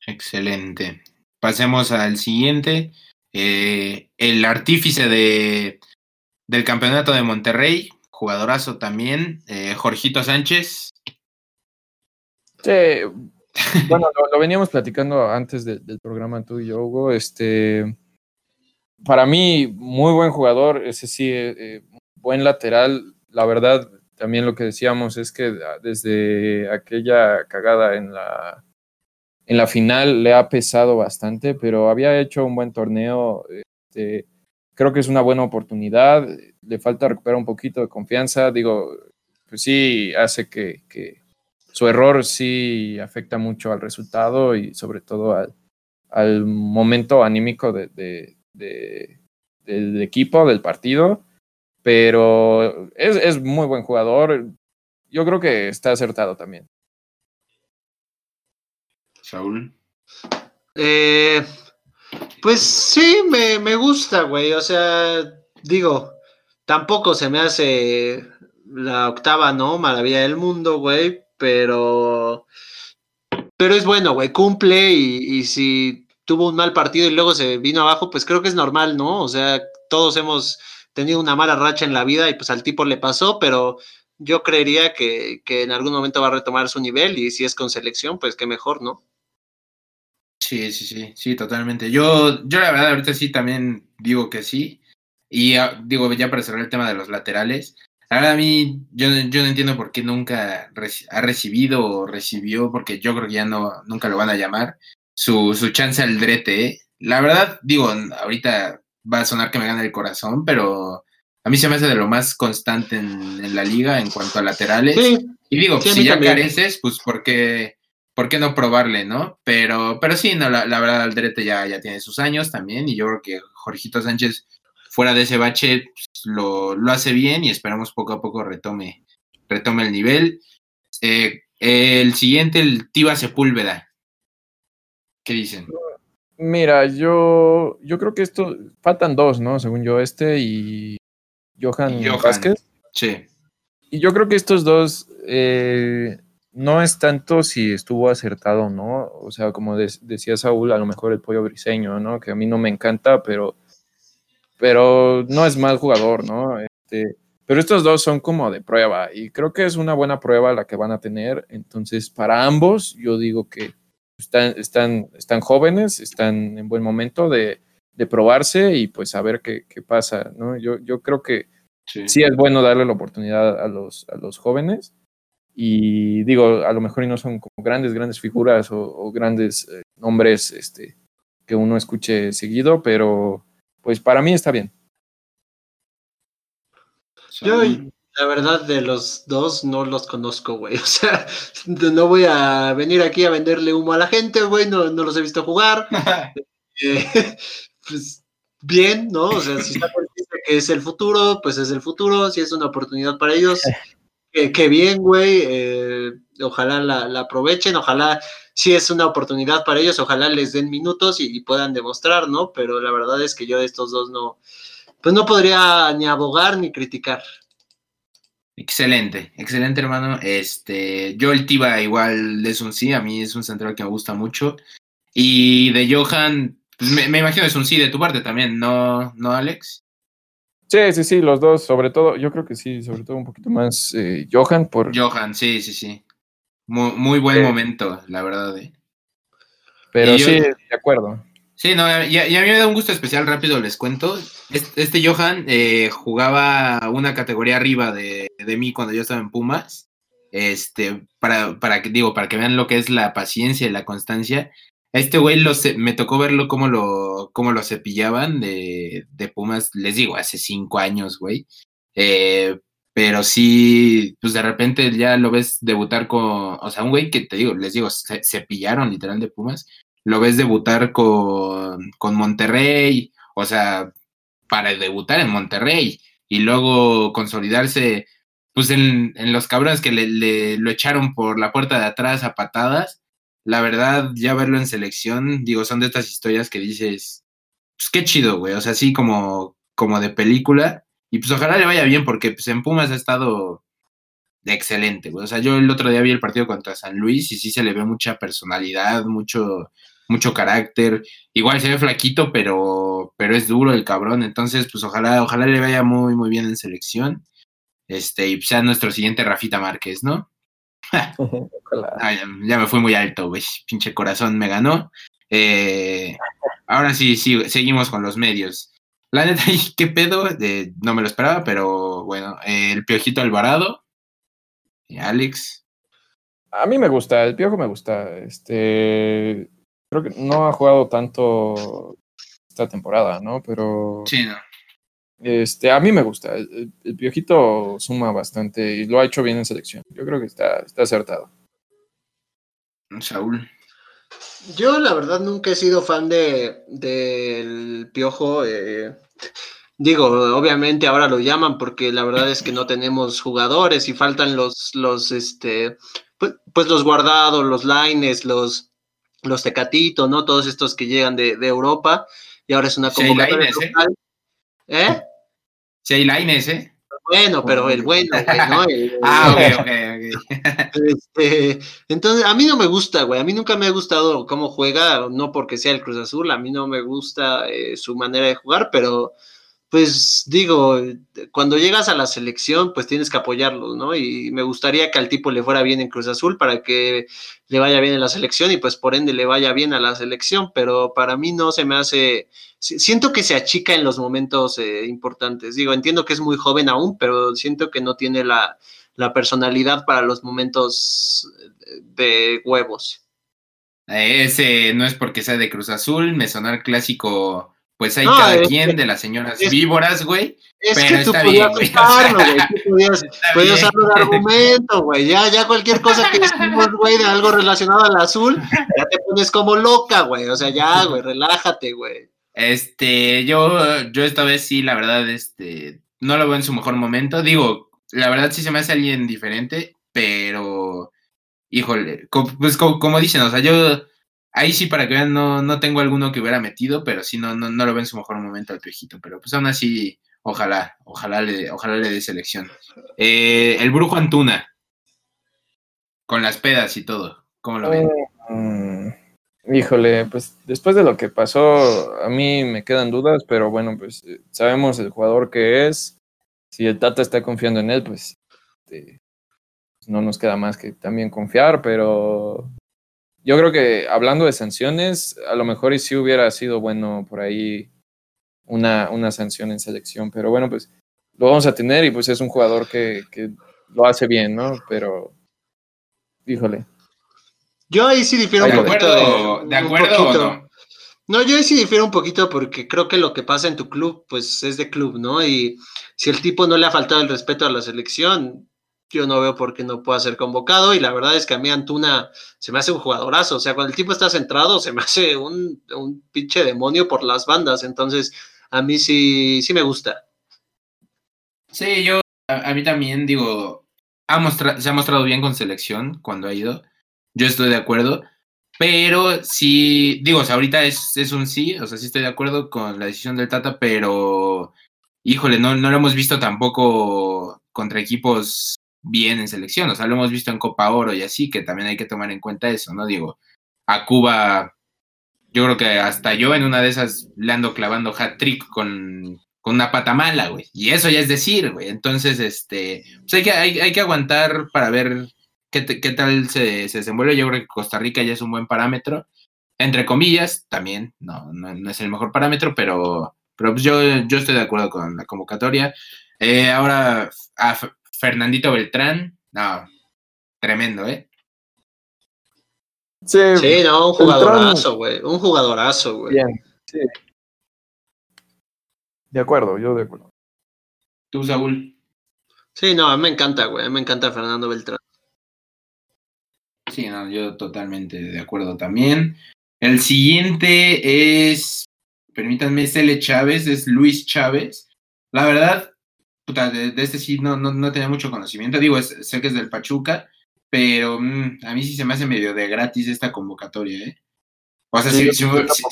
Excelente. Pasemos al siguiente. Eh, el artífice de, del campeonato de Monterrey, jugadorazo también, eh, Jorgito Sánchez. Sí, bueno, lo, veníamos platicando antes del programa tú y yo, Hugo. Este, para mí, muy buen jugador, ese sí, eh, eh, buen lateral. La verdad, también lo que decíamos es que desde aquella cagada en la, en la final le ha pesado bastante, pero había hecho un buen torneo. Este, creo que es una buena oportunidad. Le falta recuperar un poquito de confianza. Digo, pues sí, hace que, su error sí afecta mucho al resultado y sobre todo al, momento anímico de, del equipo, del partido. Pero es, es muy buen jugador. Yo creo que está acertado también. Saúl. Eh, pues sí, me, gusta, güey. O sea, digo, tampoco se me hace la octava, ¿no? Maravilla del mundo, güey. Pero. Pero es bueno, güey. Cumple y, y si tuvo un mal partido y luego se vino abajo, pues creo que es normal, ¿no? O sea, todos hemos tenido una mala racha en la vida y pues al tipo le pasó, pero yo creería que, que en algún momento va a retomar su nivel y si es con selección, pues qué mejor, ¿no? Sí, sí, sí, sí, totalmente. Yo, yo la verdad ahorita sí también digo que sí. Y ah, digo, ya para cerrar el tema de los laterales, ahora a mí, yo, yo no entiendo por qué nunca ha recibido o recibió, porque yo creo que ya no, nunca lo van a llamar, su, su chance al drete. ¿eh? La verdad, digo, ahorita va a sonar que me gana el corazón, pero a mí se me hace de lo más constante en, la liga en cuanto a laterales. y digo, si ya careces, pues porque ¿por qué no probarle, no? Pero, pero sí, no, la, verdad, Alderete ya, ya tiene sus años también, y yo creo que Jorgito Sánchez, fuera de ese bache, pues, lo, lo, hace bien y esperamos poco a poco retome, retome el nivel. Eh, el siguiente, el Tiba Sepúlveda. ¿Qué dicen? Mira, yo, yo creo que esto, faltan dos, ¿no? Según yo, este y Johan, Vázquez. Sí. Y yo creo que estos dos eh, no es tanto si estuvo acertado o no, o sea, como decía Saúl, a lo mejor el pollo briseño, ¿no? Que a mí no me encanta, pero, pero no es mal jugador, ¿no? Este, pero estos dos son como de prueba y creo que es una buena prueba la que van a tener. Entonces, para ambos, yo digo que están, están, están jóvenes, están en buen momento de, de probarse y pues a ver qué, qué pasa, ¿no? Yo, yo creo que sí. sí. es bueno darle la oportunidad a los, a los jóvenes y digo, a lo mejor y no son como grandes, grandes figuras o, grandes eh, nombres este, que uno escuche seguido, pero pues para mí está bien. Yo, la verdad, de los dos no los conozco, güey. O sea, no voy a venir aquí a venderle humo a la gente, güey. No, no los he visto jugar. eh, pues bien, ¿no? O sea, si está que es el futuro, pues es el futuro. Si es una oportunidad para ellos, Qué, bien, güey. Eh, ojalá la, aprovechen, ojalá si es una oportunidad para ellos, ojalá les den minutos y, puedan demostrar, ¿no? Pero la verdad es que yo de estos dos no, pues no podría ni abogar ni criticar. Excelente, excelente hermano. Este, yo el Tiba igual es un sí, a mí es un central que me gusta mucho. Y de Johan, pues me, me imagino es un sí de tu parte también, ¿no, no Alex? Sí, sí, sí, los dos, sobre todo, yo creo que sí, sobre todo un poquito más eh, Johan por... Johan, sí, sí, sí. Muy, buen momento, la verdad. Eh. Pero sí, de acuerdo. Sí, no, y, a mí me da un gusto especial, rápido les cuento. Este, Johan eh, jugaba una categoría arriba de, de, mí cuando yo estaba en Pumas. Este, para, para que digo, para que vean lo que es la paciencia y la constancia este güey lo me tocó verlo cómo lo, cómo lo cepillaban de, de, Pumas, les digo, hace cinco años, güey. Eh, pero sí, pues de repente ya lo ves debutar con, o sea, un güey que te digo, les digo, se, pillaron literal de Pumas, lo ves debutar con, con Monterrey, o sea, para debutar en Monterrey y luego consolidarse, pues en, en los cabrones que le, le, lo echaron por la puerta de atrás a patadas, la verdad, ya verlo en selección, digo, son de estas historias que dices, pues qué chido, güey, o sea, así como, como de película, y pues ojalá le vaya bien, porque pues en Pumas ha estado excelente, güey, o sea, yo el otro día vi el partido contra San Luis y sí se le ve mucha personalidad, mucho, mucho carácter, igual se ve flaquito, pero, pero es duro el cabrón, entonces, pues ojalá, ojalá le vaya muy, muy bien en selección, este, y sea nuestro siguiente Rafita Márquez, ¿no? ya, me fui muy alto, güey. Pinche corazón me ganó. Eh, ahora sí, sí, seguimos con los medios. La neta, ¿qué pedo? no me lo esperaba, pero bueno, el Piojito Alvarado. Alex. A mí me gusta, el Piojo me gusta. Este, creo que no ha jugado tanto esta temporada, ¿no? Pero. Sí, no. Este, a mí me gusta. El, Piojito suma bastante y lo ha hecho bien en selección. Yo creo que está, está acertado. Saúl. Yo, la verdad, nunca he sido fan de del Piojo. Eh, digo, obviamente ahora lo llaman porque la verdad es que no tenemos jugadores y faltan los, los, este, pues, pues los guardados, los lines, los, los tecatito, ¿no? Todos estos que llegan de, Europa y ahora es una convocatoria ¿eh? ¿Eh? Sí, hay lines, ¿eh? Bueno, pero el bueno, güey, ¿no? ah, ok, ok, ok. Este, entonces, a mí no me gusta, güey. A mí nunca me ha gustado cómo juega, no porque sea el Cruz Azul, a mí no me gusta eh, su manera de jugar, pero pues digo, cuando llegas a la selección, pues tienes que apoyarlos, ¿no? Y me gustaría que al tipo le fuera bien en Cruz Azul para que le vaya bien en la selección y pues por ende le vaya bien a la selección, pero para mí no se me hace, siento que se achica en los momentos eh, importantes. Digo, entiendo que es muy joven aún, pero siento que no tiene la, la personalidad para los momentos de huevos. Ese no es porque sea de Cruz Azul, me sonó el clásico pues hay cada quien de las señoras víboras, güey. Es pero que tú podías usarlo, güey. Tú podías, podías usarlo de argumento, güey. Ya, ya cualquier cosa que decimos, güey, de algo relacionado al azul, ya te pones como loca, güey. O sea, ya, güey, relájate, güey. Este, yo, yo esta vez sí, la verdad, este, no lo veo en su mejor momento. Digo, la verdad sí se me hace alguien diferente, pero, híjole, pues como, como dicen, o sea, yo Ahí sí, para que vean, no, no tengo alguno que hubiera metido, pero sí, no, no, no lo ven en su mejor momento al piojito. Pero pues aún así, ojalá, ojalá le, ojalá le dé selección. Eh, el Brujo Antuna, con las pedas y todo, ¿cómo lo ven? Mm, híjole, pues después de lo que pasó, a mí me quedan dudas, pero bueno, pues eh, sabemos el jugador que es. Si el Tata está confiando en él, pues este, no nos queda más que también confiar, pero yo creo que hablando de sanciones, a lo mejor y sí hubiera sido bueno por ahí una, una sanción en selección, pero bueno, pues lo vamos a tener y pues es un jugador que, lo hace bien, ¿no? Pero, híjole. Yo ahí sí difiero un poquito. ¿De acuerdo, o no? No, yo ahí sí difiero un poquito porque creo que lo que pasa en tu club, pues es de club, ¿no? Y si el tipo no le ha faltado el respeto a la selección, yo no veo por qué no pueda ser convocado y la verdad es que a mí Antuna se me hace un jugadorazo, o sea, cuando el tipo está centrado se me hace un, un pinche demonio por las bandas, entonces a mí sí, sí me gusta. Sí, yo, a, mí también digo, ha se ha mostrado bien con selección cuando ha ido, yo estoy de acuerdo, pero sí, digo, ahorita es, es un sí, o sea, sí estoy de acuerdo con la decisión del Tata, pero híjole, no, no lo hemos visto tampoco contra equipos bien en selección. O sea, lo hemos visto en Copa Oro y así, que también hay que tomar en cuenta eso, ¿no? Digo, a Cuba, yo creo que hasta yo en una de esas le ando clavando hat-trick con, con una pata mala, güey. Y eso ya es decir, güey. Entonces, este, pues hay que, hay, que aguantar para ver qué, qué tal se, se, desenvuelve. Yo creo que Costa Rica ya es un buen parámetro. Entre comillas, también, no, no, es el mejor parámetro, pero, pero pues yo, yo estoy de acuerdo con la convocatoria. Eh, ahora, a Fernandito Beltrán, no, tremendo, ¿eh? Sí, no, un jugadorazo, güey. Un jugadorazo, güey. Bien, sí. De acuerdo, yo de acuerdo. ¿Tú, Saúl? Sí, no, a mí me encanta, güey. A mí me encanta Fernando Beltrán. Sí, no, yo totalmente de acuerdo también. El siguiente es, permítanme, es L. Chávez, es Luis Chávez. La verdad, puta, de, de este sí no, no, no, tenía mucho conocimiento. Digo, es, sé que es del Pachuca, pero mmm, a mí sí se me hace medio de gratis esta convocatoria, ¿eh? O sea, sí, si, si, si,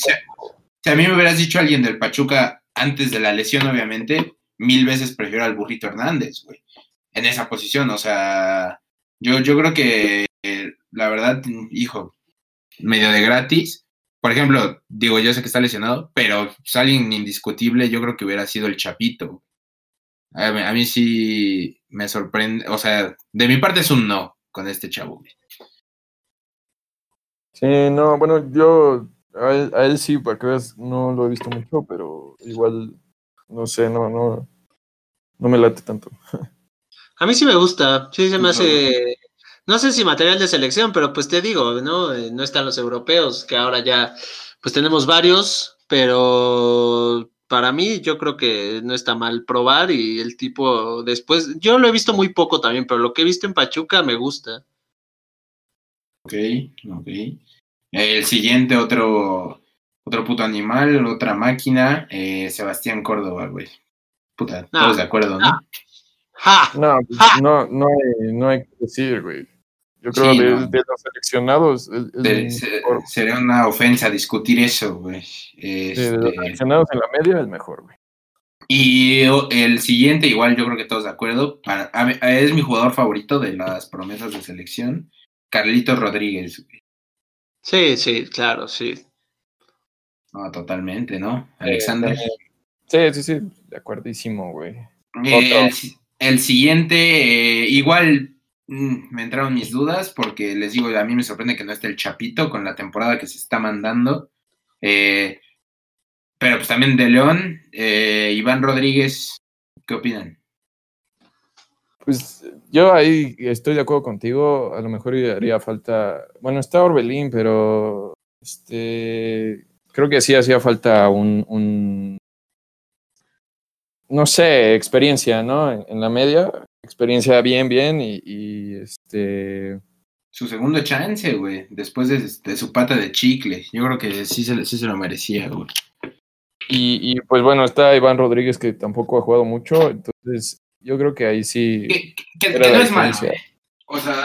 si, a mí me hubieras dicho alguien del Pachuca antes de la lesión, obviamente, mil veces prefiero al Burrito Hernández, güey, en esa posición. O sea, yo, yo creo que, la verdad, hijo, medio de gratis. Por ejemplo, digo, yo sé que está lesionado, pero pues, alguien indiscutible, yo creo que hubiera sido el Chapito. A mí, a mí, sí me sorprende, o sea, de mi parte es un no con este chavo. Sí, no, bueno, yo a él, a él, sí, para que veas, no lo he visto mucho, pero igual, no sé, no, no, no me late tanto. A mí sí me gusta, sí se me hace, no sé si material de selección, pero pues te digo, ¿no? No están los europeos, que ahora ya, pues tenemos varios, pero para mí yo creo que no está mal probar y el tipo después, yo lo he visto muy poco también, pero lo que he visto en Pachuca me gusta. Ok, ok. El siguiente, otro, otro puto animal, otra máquina, eh, Sebastián Córdoba, güey. Puta, no, todos de acuerdo, ¿no? Ja, no, pues, no, no, hay, no hay que decir, güey. Yo creo sí, de, no. de, los seleccionados. Es, de, se, sería una ofensa discutir eso, güey. Este... de los seleccionados en la media es mejor, güey. Y el siguiente, igual yo creo que todos de acuerdo, para, es mi jugador favorito de las promesas de selección, Carlitos Rodríguez. Güey. Sí, sí, claro, sí. No, totalmente, ¿no? Alexander. Sí, sí, sí, de acuerdísimo, güey. Eh, el, el, siguiente, eh, igual me entraron mis dudas porque les digo, a mí me sorprende que no esté el Chapito con la temporada que se está mandando. Eh, pero pues también de León, eh, Iván Rodríguez, ¿qué opinan? Pues yo ahí estoy de acuerdo contigo. A lo mejor haría falta. Bueno, está Orbelín, pero este creo que sí hacía falta un no sé, experiencia, ¿no? En, en, la media, experiencia bien, bien y, y este su segundo chance, güey, después de, de, su pata de chicle. Yo creo que sí se, sí se lo merecía, güey. Y, y, pues bueno, está Iván Rodríguez que tampoco ha jugado mucho, entonces yo creo que ahí sí. Que, que, que no es malo. ¿eh? O sea,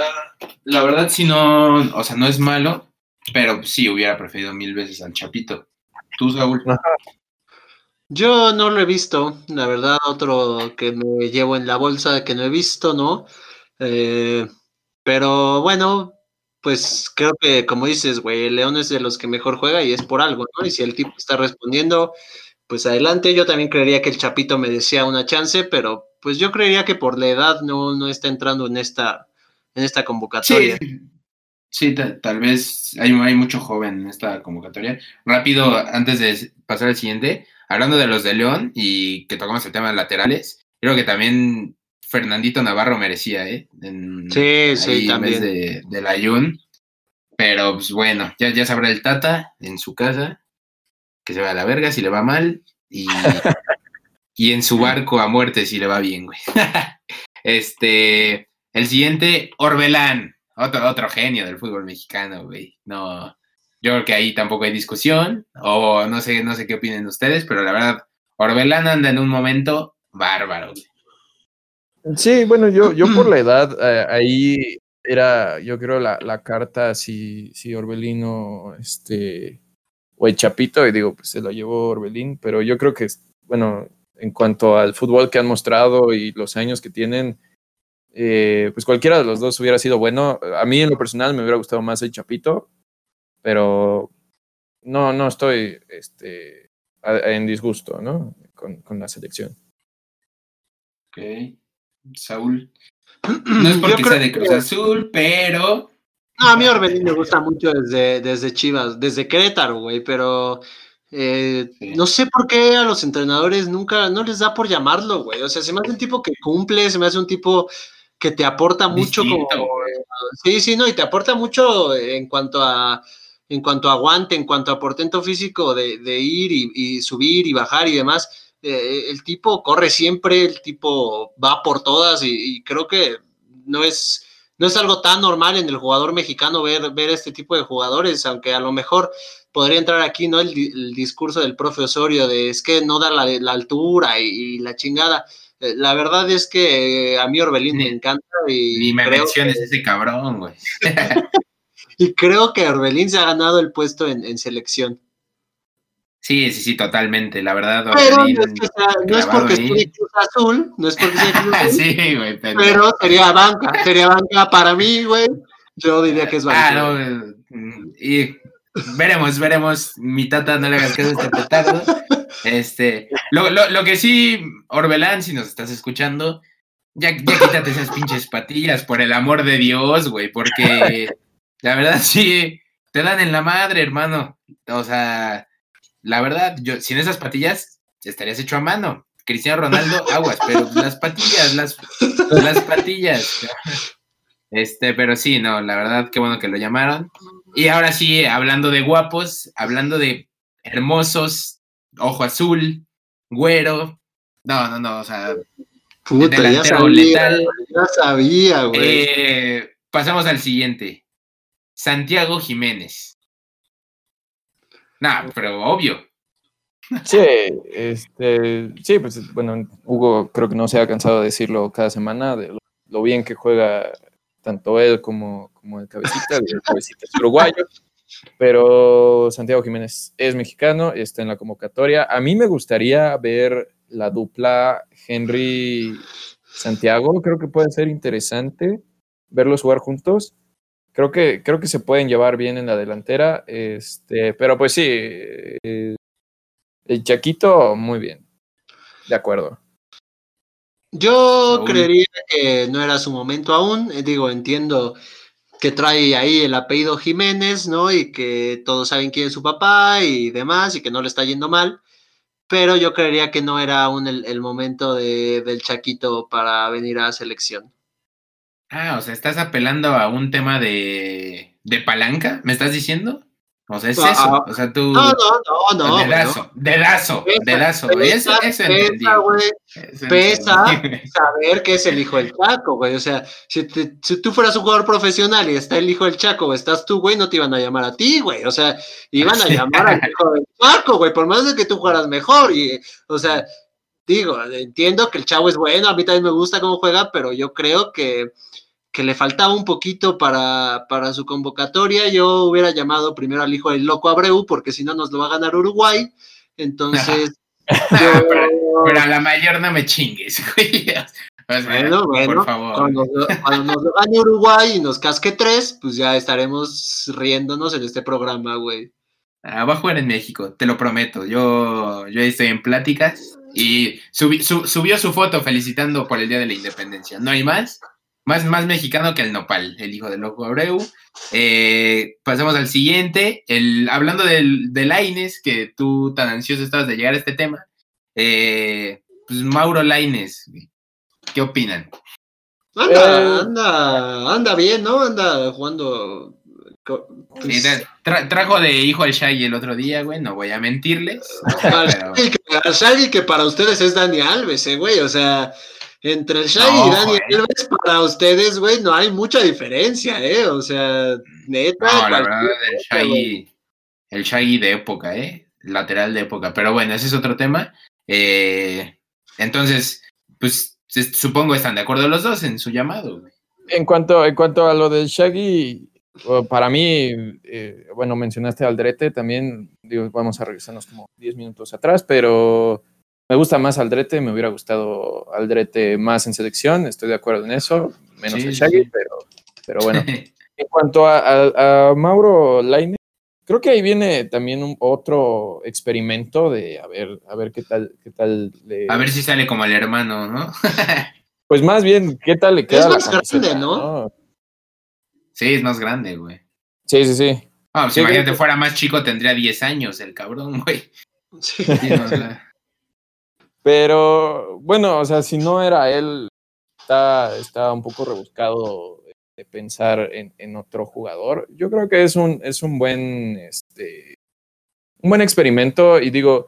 la verdad sí no, o sea, no es malo, pero sí hubiera preferido mil veces al Chapito. ¿Tú, Saúl? Ajá. Yo no lo he visto, la verdad, otro que me llevo en la bolsa que no he visto, ¿no? Eh, pero bueno, pues creo que como dices, güey, el León es de los que mejor juega y es por algo, ¿no? Y si el tipo está respondiendo, pues adelante. Yo también creería que el Chapito merecía una chance, pero pues yo creería que por la edad no, no está entrando en esta, en esta convocatoria. Sí, sí tal vez hay, hay mucho joven en esta convocatoria. Rápido, antes de pasar al siguiente, hablando de los de León y que tocamos el tema de laterales, creo que también Fernandito Navarro merecía, ¿eh? En, sí, sí, también. En vez de, de la Jun. Pero pues bueno, ya, ya sabrá el Tata en su casa, que se va a la verga si le va mal, y, y en su barco a muerte si le va bien, güey. este, el siguiente, Orbelán, otro, otro genio del fútbol mexicano, güey. No, yo creo que ahí tampoco hay discusión, o no sé, no sé qué opinen ustedes, pero la verdad, Orbelán anda en un momento bárbaro. Sí, bueno, yo, yo por la edad, eh, ahí era, yo creo, la, la carta si, si Orbelino, este, o el Chapito, y digo, pues se la llevó Orbelín, pero yo creo que, bueno, en cuanto al fútbol que han mostrado y los años que tienen, eh, pues cualquiera de los dos hubiera sido bueno. A mí en lo personal me hubiera gustado más el Chapito, pero no, no estoy este, en disgusto, ¿no? Con, con la selección. Ok. Saúl. No es porque sea de Cruz Azul, pero. No, a mí Orbelín me gusta mucho desde, desde Chivas, desde Querétaro, güey, pero eh, sí. no sé por qué a los entrenadores nunca, no les da por llamarlo, güey. O sea, se me hace un tipo que cumple, se me hace un tipo que te aporta mucho Distinto, como. Sí, sí, no, y te aporta mucho en cuanto a en cuanto a aguante, en cuanto a portento físico de, de ir y, y, subir y bajar y demás. eh, el tipo corre siempre, el tipo va por todas y, creo que no es, no es algo tan normal en el jugador mexicano ver, ver este tipo de jugadores, aunque a lo mejor podría entrar aquí, ¿no? El, discurso del profe Osorio de es que no da la, la altura y, la chingada. Eh, la verdad es que a mí Orbelín me encanta y... Ni me menciones ese cabrón, güey. y creo que Orbelín se ha ganado el puesto en selección. Sí, sí, sí, totalmente, la verdad. Pero no es, porque esté Cruz Azul, no es porque sea Cruz Azul. sí, güey, pero... sería banca, sería banca para mí, güey. Yo diría que es banca. Ah, no, y veremos, veremos. Mi tata no le hagas caso este petardo. Este, lo, lo, lo, que sí, Orbelán, si nos estás escuchando, ya, ya quítate esas pinches patillas, por el amor de Dios, güey, porque la verdad sí, te dan en la madre, hermano. O sea, la verdad, yo sin esas patillas estarías hecho a mano. Cristiano Ronaldo, aguas, pero las patillas, las, las patillas. Este, pero sí, no, la verdad, qué bueno que lo llamaron. Y ahora sí, hablando de guapos, hablando de hermosos, ojo azul, güero. No, no, no, o sea, Puta, ya sabía, Ya sabía, güey. Eh, pasamos al siguiente. Santiago Jiménez. Nah, pero obvio. Sí, este, sí, pues bueno, Hugo creo que no se ha cansado de decirlo cada semana, de lo, bien que juega tanto él como, como el cabecita, el cabecita es uruguayo, pero Santiago Jiménez es mexicano, está en la convocatoria. A mí me gustaría ver la dupla Henry Santiago, creo que puede ser interesante verlos jugar juntos creo que, creo que se pueden llevar bien en la delantera, este, pero pues sí, eh, el Chaquito, muy bien, de acuerdo. Yo creería que no era su momento aún, eh, digo, entiendo que trae ahí el apellido Jiménez, ¿no? Y que todos saben quién es su papá y demás, y que no le está yendo mal, pero yo creería que no era aún el, momento del Chaquito para venir a selección. Ah, o sea, estás apelando a un tema de, de palanca, ¿me estás diciendo? O sea, es eso. Ah, o sea, tú. No, no, no, no. Dedazo, dedazo, dedazo. Pesa, eso, eso pesa, güey. Pesa saber que es el hijo del Chaco, güey. O sea, si, si, tú fueras un jugador profesional y está el hijo del Chaco o estás tú, güey, no te iban a llamar a ti, güey. O sea, iban a llamar al hijo del Chaco, güey, por más de que tú jugaras mejor. Y, o sea, digo, entiendo que el chavo es bueno, a mí también me gusta cómo juega, pero yo creo que, que le faltaba un poquito para, para, su convocatoria. Yo hubiera llamado primero al hijo del loco Abreu, porque si no nos lo va a ganar Uruguay. Entonces. pero, a la mayor no me chingues, güey. bueno, bueno, por favor. Cuando, cuando, nos lo gane Uruguay y nos casque tres, pues ya estaremos riéndonos en este programa, güey. Ah, va a jugar en México, te lo prometo. Yo, yo estoy en pláticas y subió su foto felicitando por el Día de la Independencia. No hay más. Más, más mexicano que el Nopal, el hijo del loco Abreu. Eh, pasemos al siguiente. El, hablando del, del Laines, que tú tan ansioso estabas de llegar a este tema. Eh, pues Mauro Laines, ¿qué opinan? Anda, eh, anda, anda bien, ¿no? Anda jugando pues, trajo de hijo al Shaggy el otro día, güey, no voy a mentirles. Al Shaggy que para ustedes es Dani Alves, eh, güey, o sea, entre el Shaggy y Dani Alves para ustedes, güey, no hay mucha diferencia, eh, o sea, neta. No, la verdad, el Shaggy, el Shaggy de época, eh, lateral de época, pero bueno, ese es otro tema. Eh, entonces, pues supongo están de acuerdo los dos en su llamado, güey. En cuanto, en cuanto a lo del Shaggy, para mí, eh, bueno, mencionaste Aldrete también, digo, vamos a regresarnos como 10 minutos atrás, pero me gusta más Aldrete, me hubiera gustado Aldrete más en selección, estoy de acuerdo en eso, menos el Shaggy, pero, pero bueno. en cuanto a, Mauro Laine, creo que ahí viene también un, otro experimento de a ver, a ver qué tal, qué tal A ver si sale como el hermano, ¿no? pues más bien, ¿qué tal le queda es más grande, ¿no? Sí, es más grande, güey. Sí, sí, sí. Ah, si imagínate, fuera más chico, tendría 10 años el cabrón, güey. Sí. Pero, bueno, o sea, si no era él, está, está un poco rebuscado de pensar en, otro jugador. Yo creo que es un, es un buen, este, un buen experimento y digo,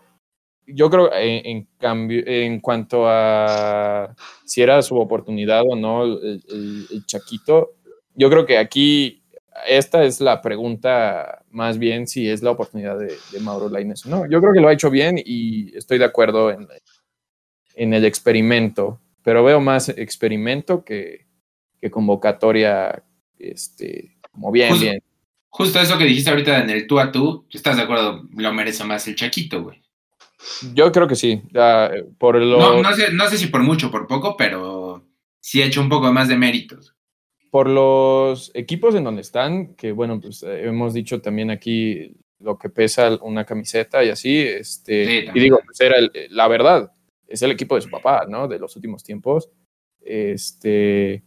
yo creo en, en cambio, en cuanto a si era su oportunidad o no el, el- Chaquito, yo creo que aquí esta es la pregunta más bien si es la oportunidad de, de Mauro Lainez o no. Yo creo que lo ha hecho bien y estoy de acuerdo en, en el experimento, pero veo más experimento que, que convocatoria, este, como bien, Justo- bien. Justo eso que dijiste ahorita en el tú a tú, ¿estás de acuerdo? Lo merece más el Chaquito, güey. Yo creo que sí. por lo, No, no, sé, no sé si por mucho o por poco, pero sí ha hecho un poco más de méritos. por los equipos en donde están, que bueno, pues eh, hemos dicho también aquí lo que pesa una camiseta y así, este, Sí, y digo, pues era el- la verdad, es el equipo de su papá, ¿no? De los últimos tiempos. Este,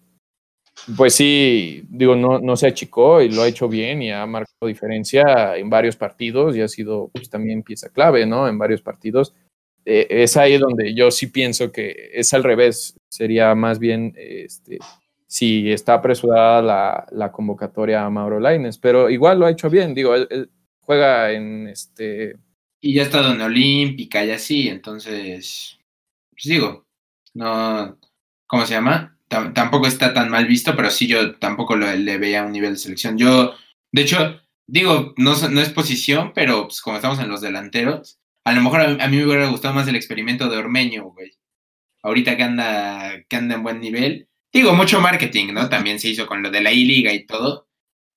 pues sí, digo, no, no se achicó y lo ha hecho bien y ha marcado diferencia en varios partidos y ha sido pues, también pieza clave, ¿no? En varios partidos. Eh, es ahí donde yo sí pienso que es al revés, sería más bien este, si está apresurada la, la convocatoria a Mauro Laines, pero igual lo ha hecho bien, digo, él, juega en este, Y ya estado en Olímpica y así, entonces, pues digo, no, ¿cómo se llama? Tam- tampoco está tan mal visto, pero sí yo tampoco lo- le veía a un nivel de selección. Yo, de hecho, digo, no, no es posición, pero pues como estamos en los delanteros, a lo mejor a, a mí me hubiera gustado más el experimento de Ormeño, güey. Ahorita que anda, que anda en buen nivel. Digo, mucho marketing, ¿no? También se hizo con lo de la I-Liga y todo.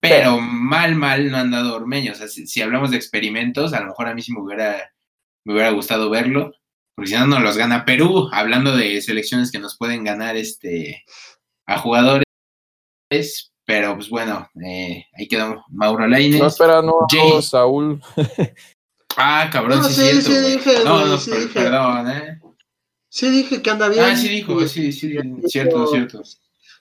Pero mal, mal no han dado Ormeño. O sea, si, si hablamos de experimentos, a lo mejor a mí sí me hubiera, me hubiera gustado verlo. Porque si no, nos los gana Perú. Hablando de selecciones que nos pueden ganar este, a jugadores. Pero pues bueno, eh, ahí quedó Mauro Lainez. no espera, no, Jay. Saúl, Ah, cabrón, No, sí, sí, dije, No, no, sí per- dije. perdón, eh. Sí dije que anda bien. Ah, sí dijo, sí, sí, cierto, cierto.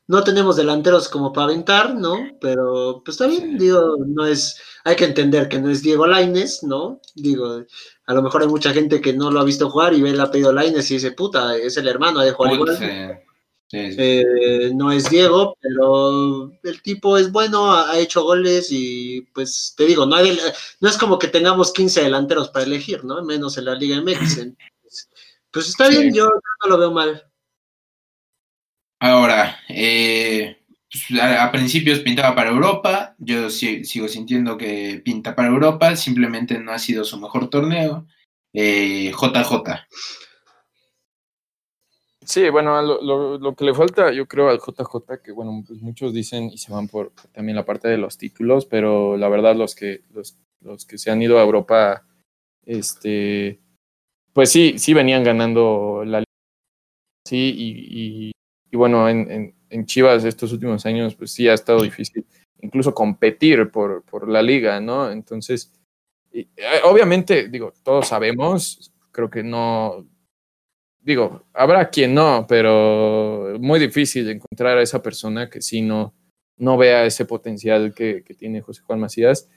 No tenemos delanteros como para aventar, ¿no? Pero pues está bien, digo, no es, hay que entender que no es Diego Laines, ¿no? Digo, a lo mejor hay mucha gente que no lo ha visto jugar y ve el apellido Laines y dice, puta, es el hermano de jugar igual. sí, sí. Eh, no es Diego, pero el tipo es bueno, ha, ha hecho goles y pues te digo, no, hay no es como que tengamos 15 delanteros para elegir, ¿no? Menos en la Liga MX. Entonces, pues está Sí. bien, yo no lo veo mal. Ahora, eh, pues, a, principios pintaba para Europa, yo si- sigo sintiendo que pinta para Europa, simplemente no ha sido su mejor torneo. Eh, JJ. Sí, bueno, lo, que le falta, yo creo, al JJ, que bueno, pues muchos dicen y se van por también la parte de los títulos, pero la verdad los que, los, que se han ido a Europa, este, pues sí, sí venían ganando la. Sí, y- y bueno, en, en- en Chivas estos últimos años, pues sí ha estado difícil incluso competir por, por la liga, ¿no? Entonces, y, eh, obviamente, digo, todos sabemos, creo que no, digo, habrá quien no, pero muy difícil encontrar a esa persona que sí no, no vea ese potencial que, que tiene José Juan Macías.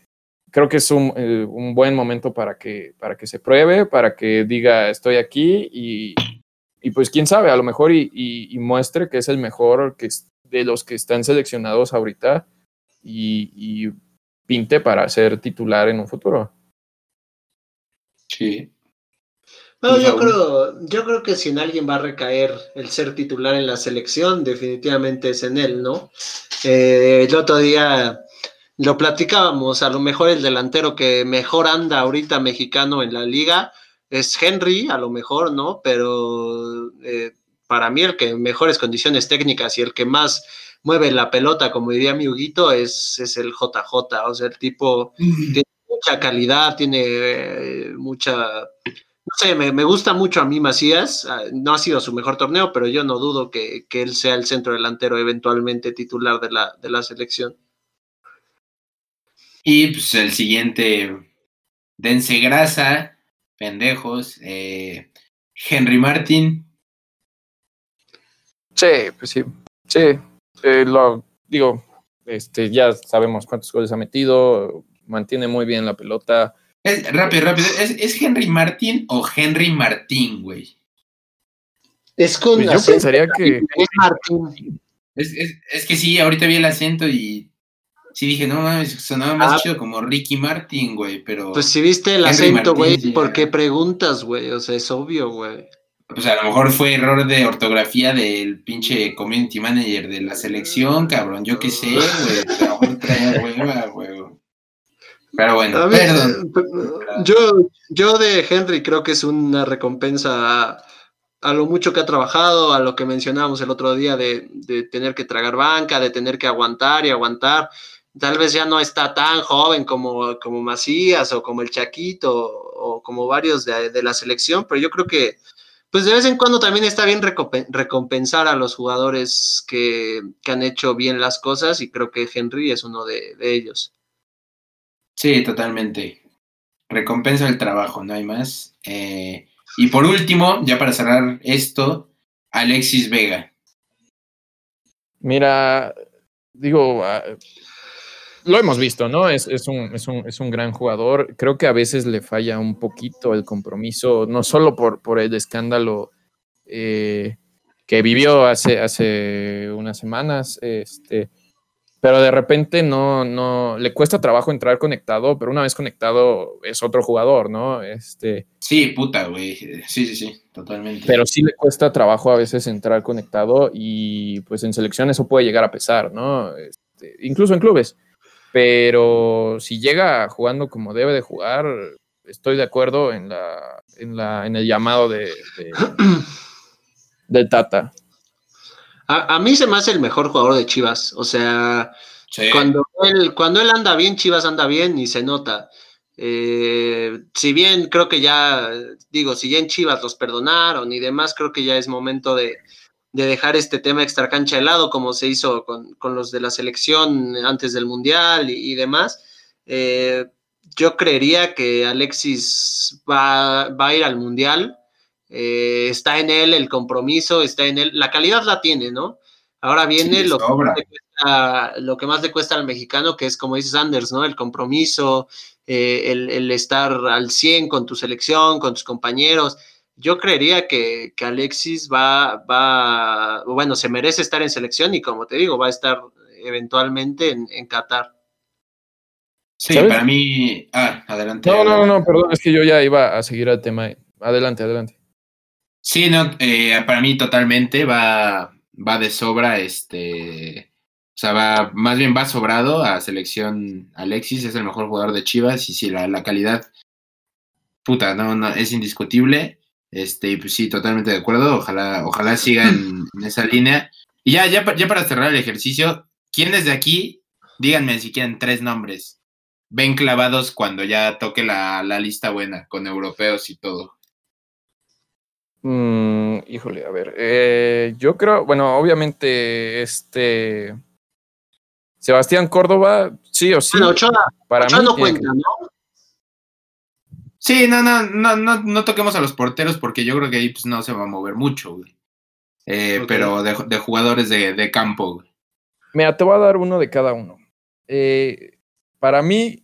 Creo que es un, eh, un buen momento para que, para que se pruebe, para que diga estoy aquí y, y pues quién sabe, a lo mejor y, y- y muestre que es el mejor que es de los que están seleccionados ahorita y, y pinte para ser titular en un futuro. Sí. Bueno, Por yo creo, yo creo que si en alguien va a recaer el ser titular en la selección, definitivamente es en él, ¿no? Eh, el otro día lo platicábamos, a lo mejor el delantero que mejor anda ahorita mexicano en la liga es Henry, a lo mejor, ¿no? Pero eh, para mí el que en mejores condiciones técnicas y el que más mueve la pelota, como diría mi Huguito, es, es el JJ, o sea, el tipo mucha calidad, tiene eh, mucha no sé, me, me gusta mucho a mí Macías. ah, No ha sido su mejor torneo, pero yo no dudo que, que él sea el centro delantero eventualmente titular de la, de la selección. Y pues el siguiente, dense grasa, pendejos, eh, Henry Martin. Sí, pues sí, sí. Eh, lo digo, este, ya sabemos cuántos goles ha metido, mantiene muy bien la pelota. Es, rápido, rápido. ¿Es, es Henry Martin o Henry Martín, güey? Es con Pues yo acento, pensaría que es Martín. Es, es, es que sí, ahorita vi el acento y sí dije, no mames, sonaba más Ah. chido como Ricky Martin, güey, pero Pues si viste el Henry acento, güey, ¿por qué preguntas, güey? O sea, es obvio, güey. pues a lo mejor fue error de ortografía del pinche community manager de la selección, cabrón, yo qué sé, güey, a lo mejor traía hueva, güey. Pero bueno, mí, perdón. eh, Yo, yo de Henry creo que es una recompensa a, a lo mucho que ha trabajado, a lo que mencionábamos el otro día de, de tener que tragar banca, de tener que aguantar y aguantar. Tal vez ya no está tan joven como, como Macías o como el Chaquito o como varios de, de la selección, pero yo creo que pues de vez en cuando también está bien recompen- recompensar a los jugadores que, que han hecho bien las cosas y creo que Henry es uno de, de ellos. Sí, totalmente. Recompensa el trabajo, no hay más. Eh, y por último, ya para cerrar esto, Alexis Vega. Mira, digo, ah, lo hemos visto, ¿no? Es, es un, es, un, es un gran jugador. Creo que a veces le falla un poquito el compromiso, no solo por, por el escándalo eh, que vivió hace, hace unas semanas, este, pero de repente no, no, le cuesta trabajo entrar conectado, pero una vez conectado es otro jugador, ¿no? Este, Sí, puta, güey. Sí, sí, sí, totalmente. pero sí le cuesta trabajo a veces entrar conectado y pues en selección eso puede llegar a pesar, ¿no? Este, incluso en clubes. Pero si llega jugando como debe de jugar, estoy de acuerdo en, la, en, la, en el llamado de, de- Tata. A, a mí se me hace el mejor jugador de Chivas. O sea, Sí. cuando, él, cuando él anda bien, Chivas anda bien y se nota. Eh, si bien creo que ya, digo, si ya en Chivas los perdonaron y demás, creo que ya es momento de, de dejar este tema extracancha de lado, como se hizo con, con los de la selección antes del Mundial y, y demás. Eh, yo creería que Alexis va, va a ir al Mundial. Eh, está en él el compromiso, está en él, la calidad la tiene, ¿no? Ahora viene Sí, lo, que sobra. más le cuesta, lo que más le cuesta al mexicano, que es como dice Sanders, ¿no? El compromiso, eh, el, el estar al 100 con tu selección, con tus compañeros. Yo creería que, que Alexis va, va, bueno, se merece estar en selección y como te digo, va a estar eventualmente en, en Qatar. Sí, ¿Sabes? para mí. Ah, adelante. No, no, no, no, perdón, es que yo ya iba a seguir al tema. Adelante, adelante. Sí, no, eh, para mí totalmente va, va de sobra, este, o sea, va, más bien va sobrado a selección Alexis, es el mejor jugador de Chivas y sí, la, la calidad, puta, no, no, es indiscutible, este, y pues sí, totalmente de acuerdo, ojalá, ojalá siga en, en esa línea. Y ya, ya, ya para cerrar el ejercicio, ¿quiénes de aquí, díganme si quieren tres nombres, ven clavados cuando ya toque la, la lista buena, con europeos y todo? Mm, híjole, a ver. eh, yo creo, bueno, obviamente, este. Sebastián Córdoba, sí o sí. Bueno, Ochoa, para Ochoa mí no cuenta, ¿no? Sí, no, no, no, no, no toquemos a los porteros porque yo creo que ahí pues, no se va a mover mucho, güey. Eh. Pero de, de jugadores de, de campo, güey. Mira, te voy a dar uno de cada uno. Eh, para mí,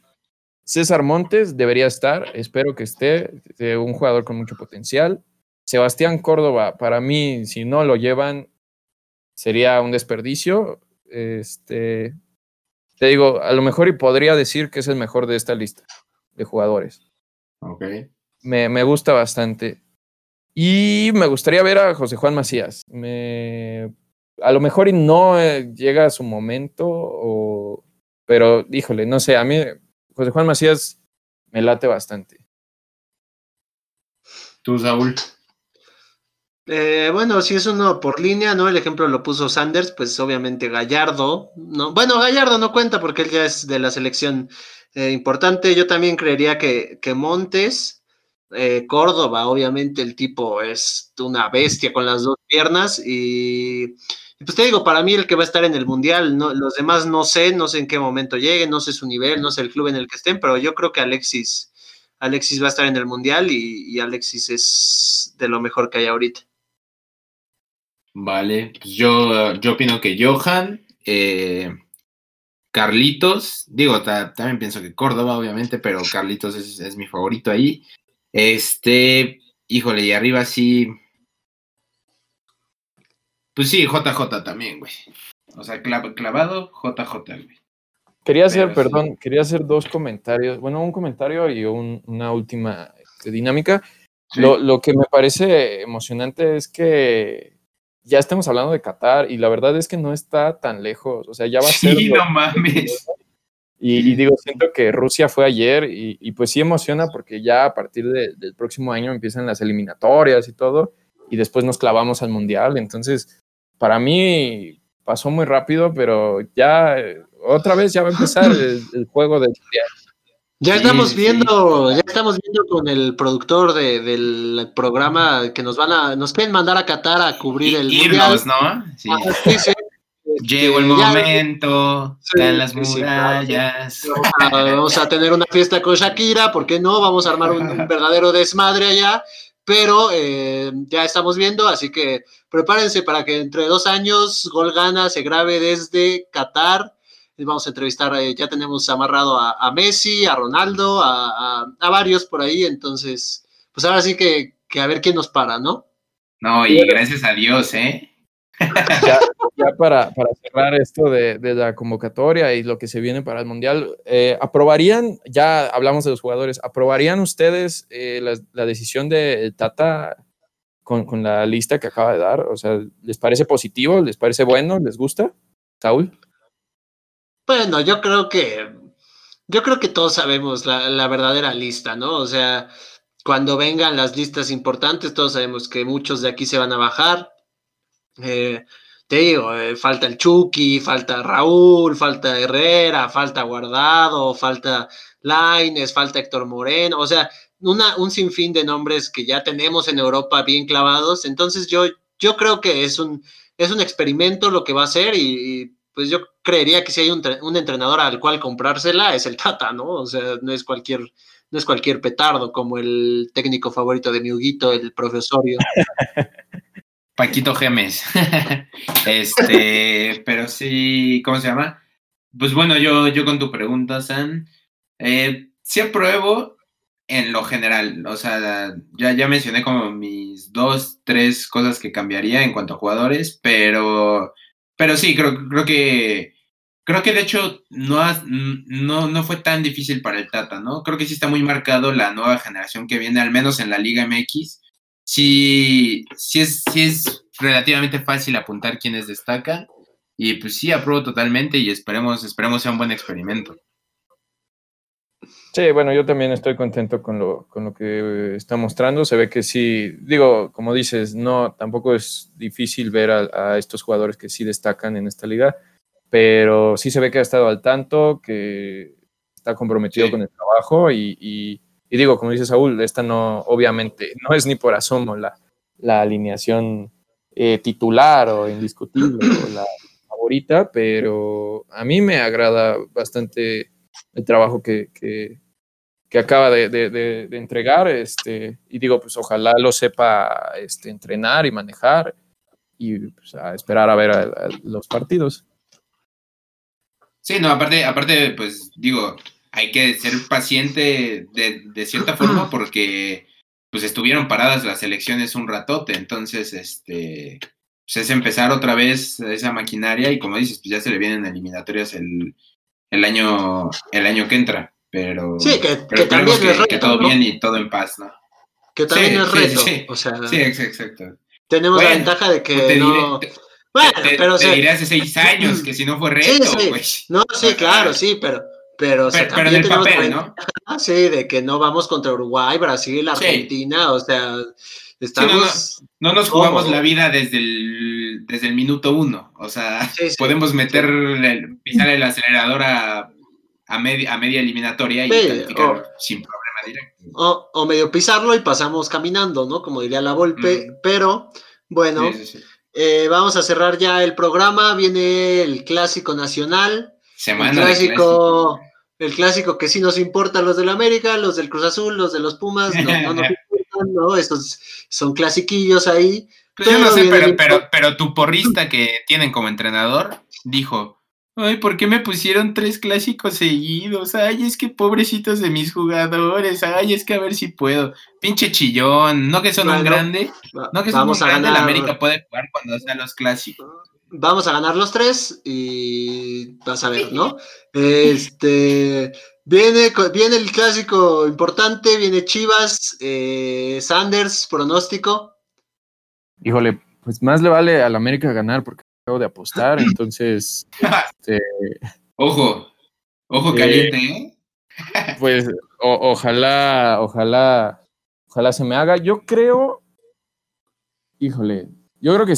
César Montes debería estar, espero que esté, eh, un jugador con mucho potencial. Sebastián Córdoba, para mí, si no lo llevan, sería un desperdicio. Este, te digo, a lo mejor y podría decir que es el mejor de esta lista de jugadores. Ok. Me, me gusta bastante. Y me gustaría ver a José Juan Macías. Me, a lo mejor y no eh, llega a su momento, o, pero híjole, no sé, a mí José Juan Macías me late bastante. Tú, Saúl. Eh, bueno, si es uno por línea, ¿no? El ejemplo lo puso Sanders, pues obviamente Gallardo, ¿no? Bueno, Gallardo no cuenta porque él ya es de la selección eh, importante. Yo también creería que, que Montes, eh, Córdoba, obviamente el tipo es una bestia con las dos piernas y, pues te digo, para mí el que va a estar en el Mundial, no, los demás no sé, no sé en qué momento lleguen, no sé su nivel, no sé el club en el que estén, pero yo creo que Alexis, Alexis va a estar en el Mundial y Alexis es de lo mejor que hay ahorita. Vale. Pues yo, yo opino que Johan, eh, Carlitos, digo, ta- también pienso que Córdoba, obviamente, pero Carlitos es, es mi favorito ahí. Este, híjole, y arriba sí. Pues sí, JJ también, güey. O sea, clav- clavado, JJ, güey. Quería hacer, perdón, quería hacer dos comentarios. Bueno, un comentario y una última este, dinámica. Lo, lo, que me parece emocionante es que ya estamos hablando de Qatar y la verdad es que no está tan lejos. O sea, ya va a ser. Sí, no mames. Y, digo, siento que Rusia fue ayer y, pues sí emociona porque ya a partir del próximo año empiezan las eliminatorias y todo y después nos clavamos al Mundial. Entonces, para mí pasó muy rápido, pero ya otra vez ya va a empezar el, juego del Mundial. Ya estamos viendo, ya estamos viendo con el productor del programa que nos van a, nos quieren mandar a Qatar a cubrir el Irnos, ¿no? Sí. Llegó el momento, están las murallas. Vamos a tener una fiesta con Shakira, ¿por qué no? Vamos a armar un, verdadero desmadre allá, pero eh, ya estamos viendo, así que prepárense para que entre dos años Gol Gana se grabe desde Qatar. Vamos a entrevistar, eh, ya tenemos amarrado a, Messi, a Ronaldo, a, varios por ahí, entonces, pues ahora sí que, que a ver quién nos para, ¿no? No, y gracias a Dios, ¿eh? ya, para, cerrar esto de, la convocatoria y lo que se viene para el Mundial, eh, ¿aprobarían, ya hablamos de los jugadores, ¿aprobarían ustedes eh, la, decisión de Tata con, la lista que acaba de dar? O sea, ¿les parece positivo? ¿Les parece bueno? ¿Les gusta? Saúl. Bueno, yo creo que, yo creo que todos sabemos la, la verdadera lista, ¿no? O sea, cuando vengan las listas importantes, todos sabemos que muchos de aquí se van a bajar, eh, te digo, eh, falta el Chucky, falta Raúl, falta Herrera, falta Guardado, falta Laines, falta Héctor Moreno, o sea, una, un sinfín de nombres que ya tenemos en Europa bien clavados. Entonces yo, yo creo que es un, es un experimento lo que va a ser y, pues yo creería que si hay un, un, entrenador al cual comprársela es el Tata, ¿no? O sea, no es cualquier, no es cualquier petardo como el técnico favorito de mi Huguito, el profesorio. Paquito Gemes. este, pero sí, ¿cómo se llama? Pues bueno, yo, yo con tu pregunta, San, eh, sí apruebo en lo general. O sea, ya, ya mencioné como mis dos, tres cosas que cambiaría en cuanto a jugadores, pero, pero sí, creo, creo que creo que de hecho no, no, no fue tan difícil para el Tata, ¿no? Creo que sí está muy marcado la nueva generación que viene, al menos en la Liga MX sí, sí, es, sí es relativamente fácil apuntar quienes destacan. Y pues sí, apruebo totalmente y esperemos, esperemos sea un buen experimento. Sí, bueno, yo también estoy contento con lo, con lo que está mostrando. Se ve que sí, digo, como dices, no, tampoco es difícil ver a, estos jugadores que sí destacan en esta liga, pero sí se ve que ha estado al tanto, que está comprometido con el trabajo y y digo, como dice Saúl, esta no, obviamente, no es ni por asomo la, la alineación eh, titular o indiscutible o la favorita, pero a mí me agrada bastante el trabajo que, que, acaba de, de, entregar. Este, y digo, pues ojalá lo sepa este, entrenar y manejar y pues, a esperar a ver los partidos. Sí, no, aparte, aparte, pues digo, hay que ser paciente de, cierta forma porque pues estuvieron paradas las elecciones un ratote, entonces este pues es empezar otra vez esa maquinaria y como dices, pues ya se le vienen eliminatorias el, el año el año que entra, pero sí, que, también que, todo bien y todo en paz, ¿no? Que también es reto, sí, o sea, sí, exacto. Tenemos la ventaja de que no... bueno, pero te diré hace seis años que si no fue reto, pues. No, sí, claro, sí, pero pero, pero, en el papel, ¿no? Sí, de que no vamos contra Uruguay, Brasil, Argentina, o sea, estamos... no, nos jugamos la vida desde el, desde el minuto uno, o sea, podemos meter, pisar el acelerador a, a, media, a media eliminatoria y sin problema directo. O, medio pisarlo y pasamos caminando, ¿no? Como diría la Volpe, pero bueno, eh, vamos a cerrar ya el programa, viene el Clásico Nacional, Semana el clásico, el clásico que sí nos importa los del América, los del Cruz Azul, los de los Pumas, no, no nos importan, ¿no? Estos son clasiquillos ahí. Pues yo no sé, pero, pero, pero tu porrista que tienen como entrenador dijo, Ay, ¿por qué me pusieron tres clásicos seguidos? Ay, es que pobrecitos de mis jugadores. Ay, es que a ver si puedo. Pinche chillón. No que son un grande. No que son un grande. La América puede jugar cuando sean los clásicos. vamos a ganar los tres y vas a ver, ¿no? Este, viene, viene el clásico importante, viene Chivas, eh, Sanders, pronóstico. Híjole, pues más le vale al América ganar porque de apostar, entonces... este, Ojo, ojo Eh, caliente, ¿eh? Pues o- ojalá, ojalá, ojalá se me haga. Yo creo, híjole, yo creo que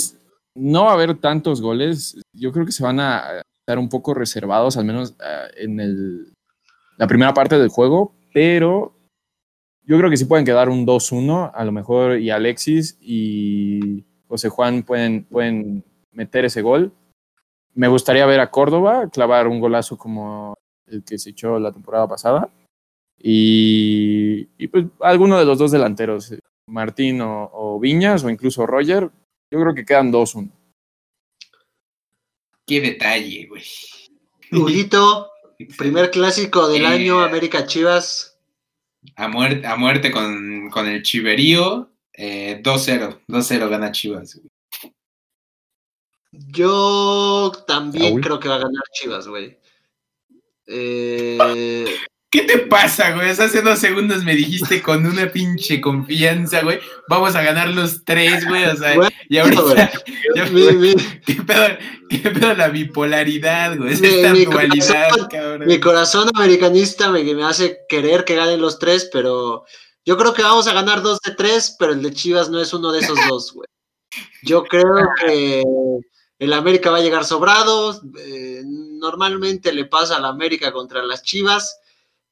no va a haber tantos goles. Yo creo que se van a estar un poco reservados, al menos ah, en el, la primera parte del juego, pero yo creo que sí pueden quedar un 2-1, a lo mejor, y Alexis y José Juan pueden, pueden meter ese gol. Me gustaría ver a Córdoba clavar un golazo como el que se echó la temporada pasada. Y, y, pues alguno de los dos delanteros, eh, Martín o, o Viñas o incluso Roger, yo creo que quedan 2-1. Qué detalle, güey. Huguito, primer clásico del Eh, año, América Chivas. A muerte, a muerte con, con el Chiverío. eh, 2-0. 2-0 gana Chivas. güey. Yo también Raúl. creo que va a ganar Chivas, güey. Eh, ¿Qué te pasa, güey? Hace dos segundos me dijiste con una pinche confianza, güey. Vamos a ganar los tres, güey. O sea, Güey, y ahorita. ya- mi, mi- ¿Qué pedo, qué pedo la bipolaridad, güey? Es Mi- esta mi dualidad, corazón- cabrón. mi corazón americanista me, me hace querer que ganen los tres, pero yo creo que vamos a ganar dos de tres, pero el de Chivas no es uno de esos dos, güey. Yo creo que el América va a llegar sobrado. eh, normalmente le pasa al América contra las Chivas.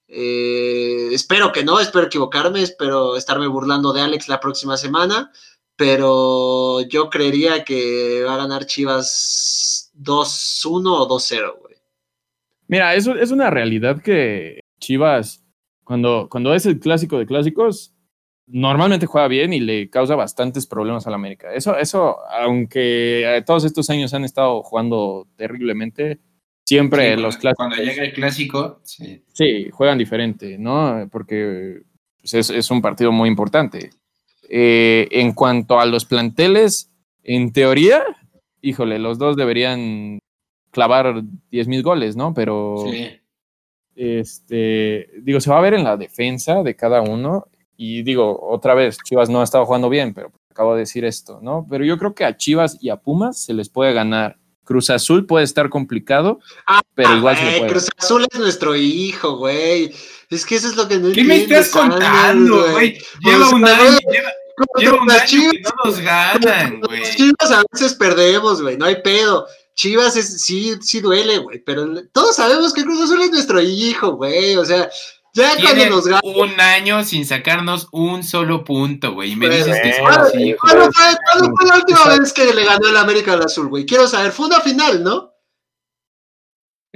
Eh, espero que no, espero equivocarme, espero estarme burlando de Alex la próxima semana, pero yo creería que va a ganar Chivas 2-1 o 2-0, güey. Mira, es una realidad que Chivas, cuando, cuando es el clásico de clásicos, normalmente juega bien y le causa bastantes problemas al América. Eso, eso aunque eh, todos estos años han estado jugando terriblemente, siempre Sí, cuando- los clásicos Cuando llega el clásico, sí. sí, juegan diferente, ¿no? Porque pues, es, es un partido muy importante. Eh, en cuanto a los planteles, en teoría, híjole, los dos deberían clavar 10 mil goles, ¿no? Pero sí. este, digo, se va a ver en la defensa de cada uno. Y digo, otra vez, Chivas no ha estado jugando bien, pero acabo de decir esto, ¿no? Pero yo creo que a Chivas y a Pumas se les puede ganar. Cruz Azul puede estar complicado, Ah, pero igual se puede. Cruz Azul es nuestro hijo, güey. Es que eso es lo que no ¿Qué me estás contando, güey? Lleva O un año, lleva, Contra lleva un año Chivas, que no nos ganan, güey. Chivas a veces perdemos, güey, no hay pedo. Chivas es, sí, sí duele, güey, pero todos sabemos que Cruz Azul es nuestro hijo, güey. O sea, ya cuando nos ganan. un año sin sacarnos un solo punto, güey. Y me Pues, dices que bueno, somos sí, hijos. ¿Cuándo fue, la última Exacto. vez que le ganó el América al Azul, güey? Quiero saber, fue una final, ¿no?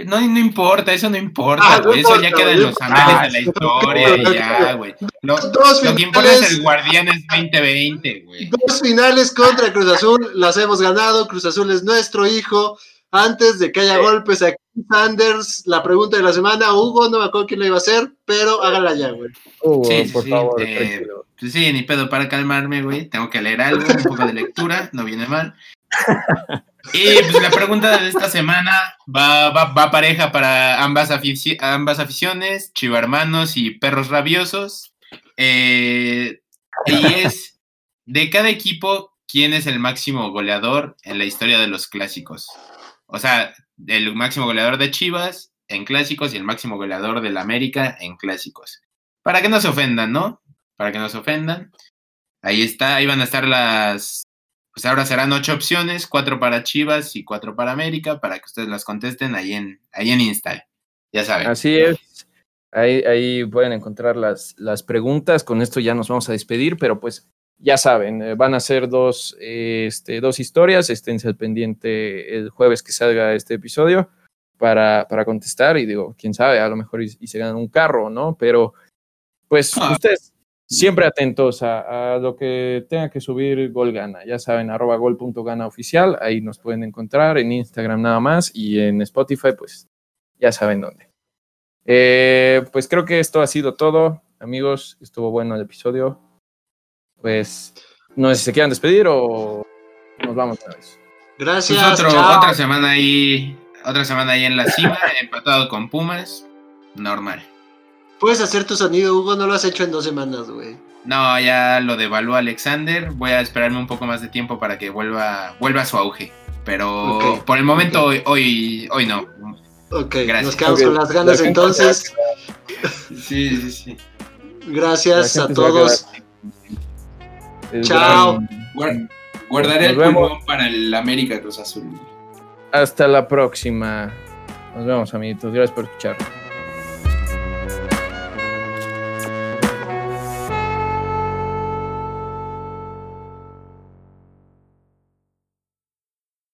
No, no importa, eso no importa, Ah, no. Eso ya queda en los anales Ah, de la sí, historia y no ya, güey. Lo, Dos lo que importa es el Guardianes 2020, güey. dos finales contra Cruz Azul, las hemos ganado. Cruz Azul es nuestro hijo. Antes de que haya golpes aquí, Sanders, la pregunta de la semana, Hugo, no me acuerdo quién la iba a hacer, pero hágala ya, güey. Hugo, Sí, sí, por sí, favor, eh. Pues sí, ni pedo para calmarme, güey. Tengo que leer algo, un poco de lectura, no viene mal. Y pues la pregunta de esta semana va, va, va pareja para ambas, afici- ambas aficiones, chivarmanos y perros rabiosos. Eh, y es, de cada equipo, ¿quién es el máximo goleador en la historia de los clásicos? O sea, el máximo goleador de Chivas en clásicos y el máximo goleador del América en clásicos. Para que no se ofendan, ¿no? Para que no se ofendan. Ahí está, ahí van a estar las. Pues ahora serán ocho opciones, cuatro para Chivas y cuatro para América, para que ustedes las contesten ahí en, ahí en Insta. Ya saben. Así es. Ahí, ahí pueden encontrar las, las preguntas. Con esto ya nos vamos a despedir, pero pues ya saben, eh, van a ser dos, este, dos historias. Esténse al pendiente el jueves que salga este episodio para, para contestar. Y digo, quién sabe, a lo mejor y, y se ganan un carro, ¿no? Pero pues Ah. ustedes siempre atentos a, a lo que tenga que subir Gol Gana. Ya saben, arroba gol.gana oficial. Ahí nos pueden encontrar en Instagram nada más y en Spotify, pues ya saben dónde. Eh, pues creo que esto ha sido todo, amigos. Estuvo bueno el episodio. Pues no sé si se quieran despedir o nos vamos a vez. Gracias. Pues otro- chao. otra semana ahí, otra semana ahí en la cima, empatado con Pumas, normal. Puedes hacer tu sonido, Hugo, no lo has hecho en dos semanas, güey. No, ya lo devaluó Alexander. Voy a esperarme un poco más de tiempo para que vuelva, vuelva a su auge. Pero por el momento hoy, hoy, hoy no. Ok, Gracias. nos quedamos con las la ganas entonces. Sí, sí, sí. Gracias La a todos. Chao. Guardaré Nos el pulmón para el América Cruz Azul. Hasta la próxima. Nos vemos, amiguitos. Gracias por escuchar.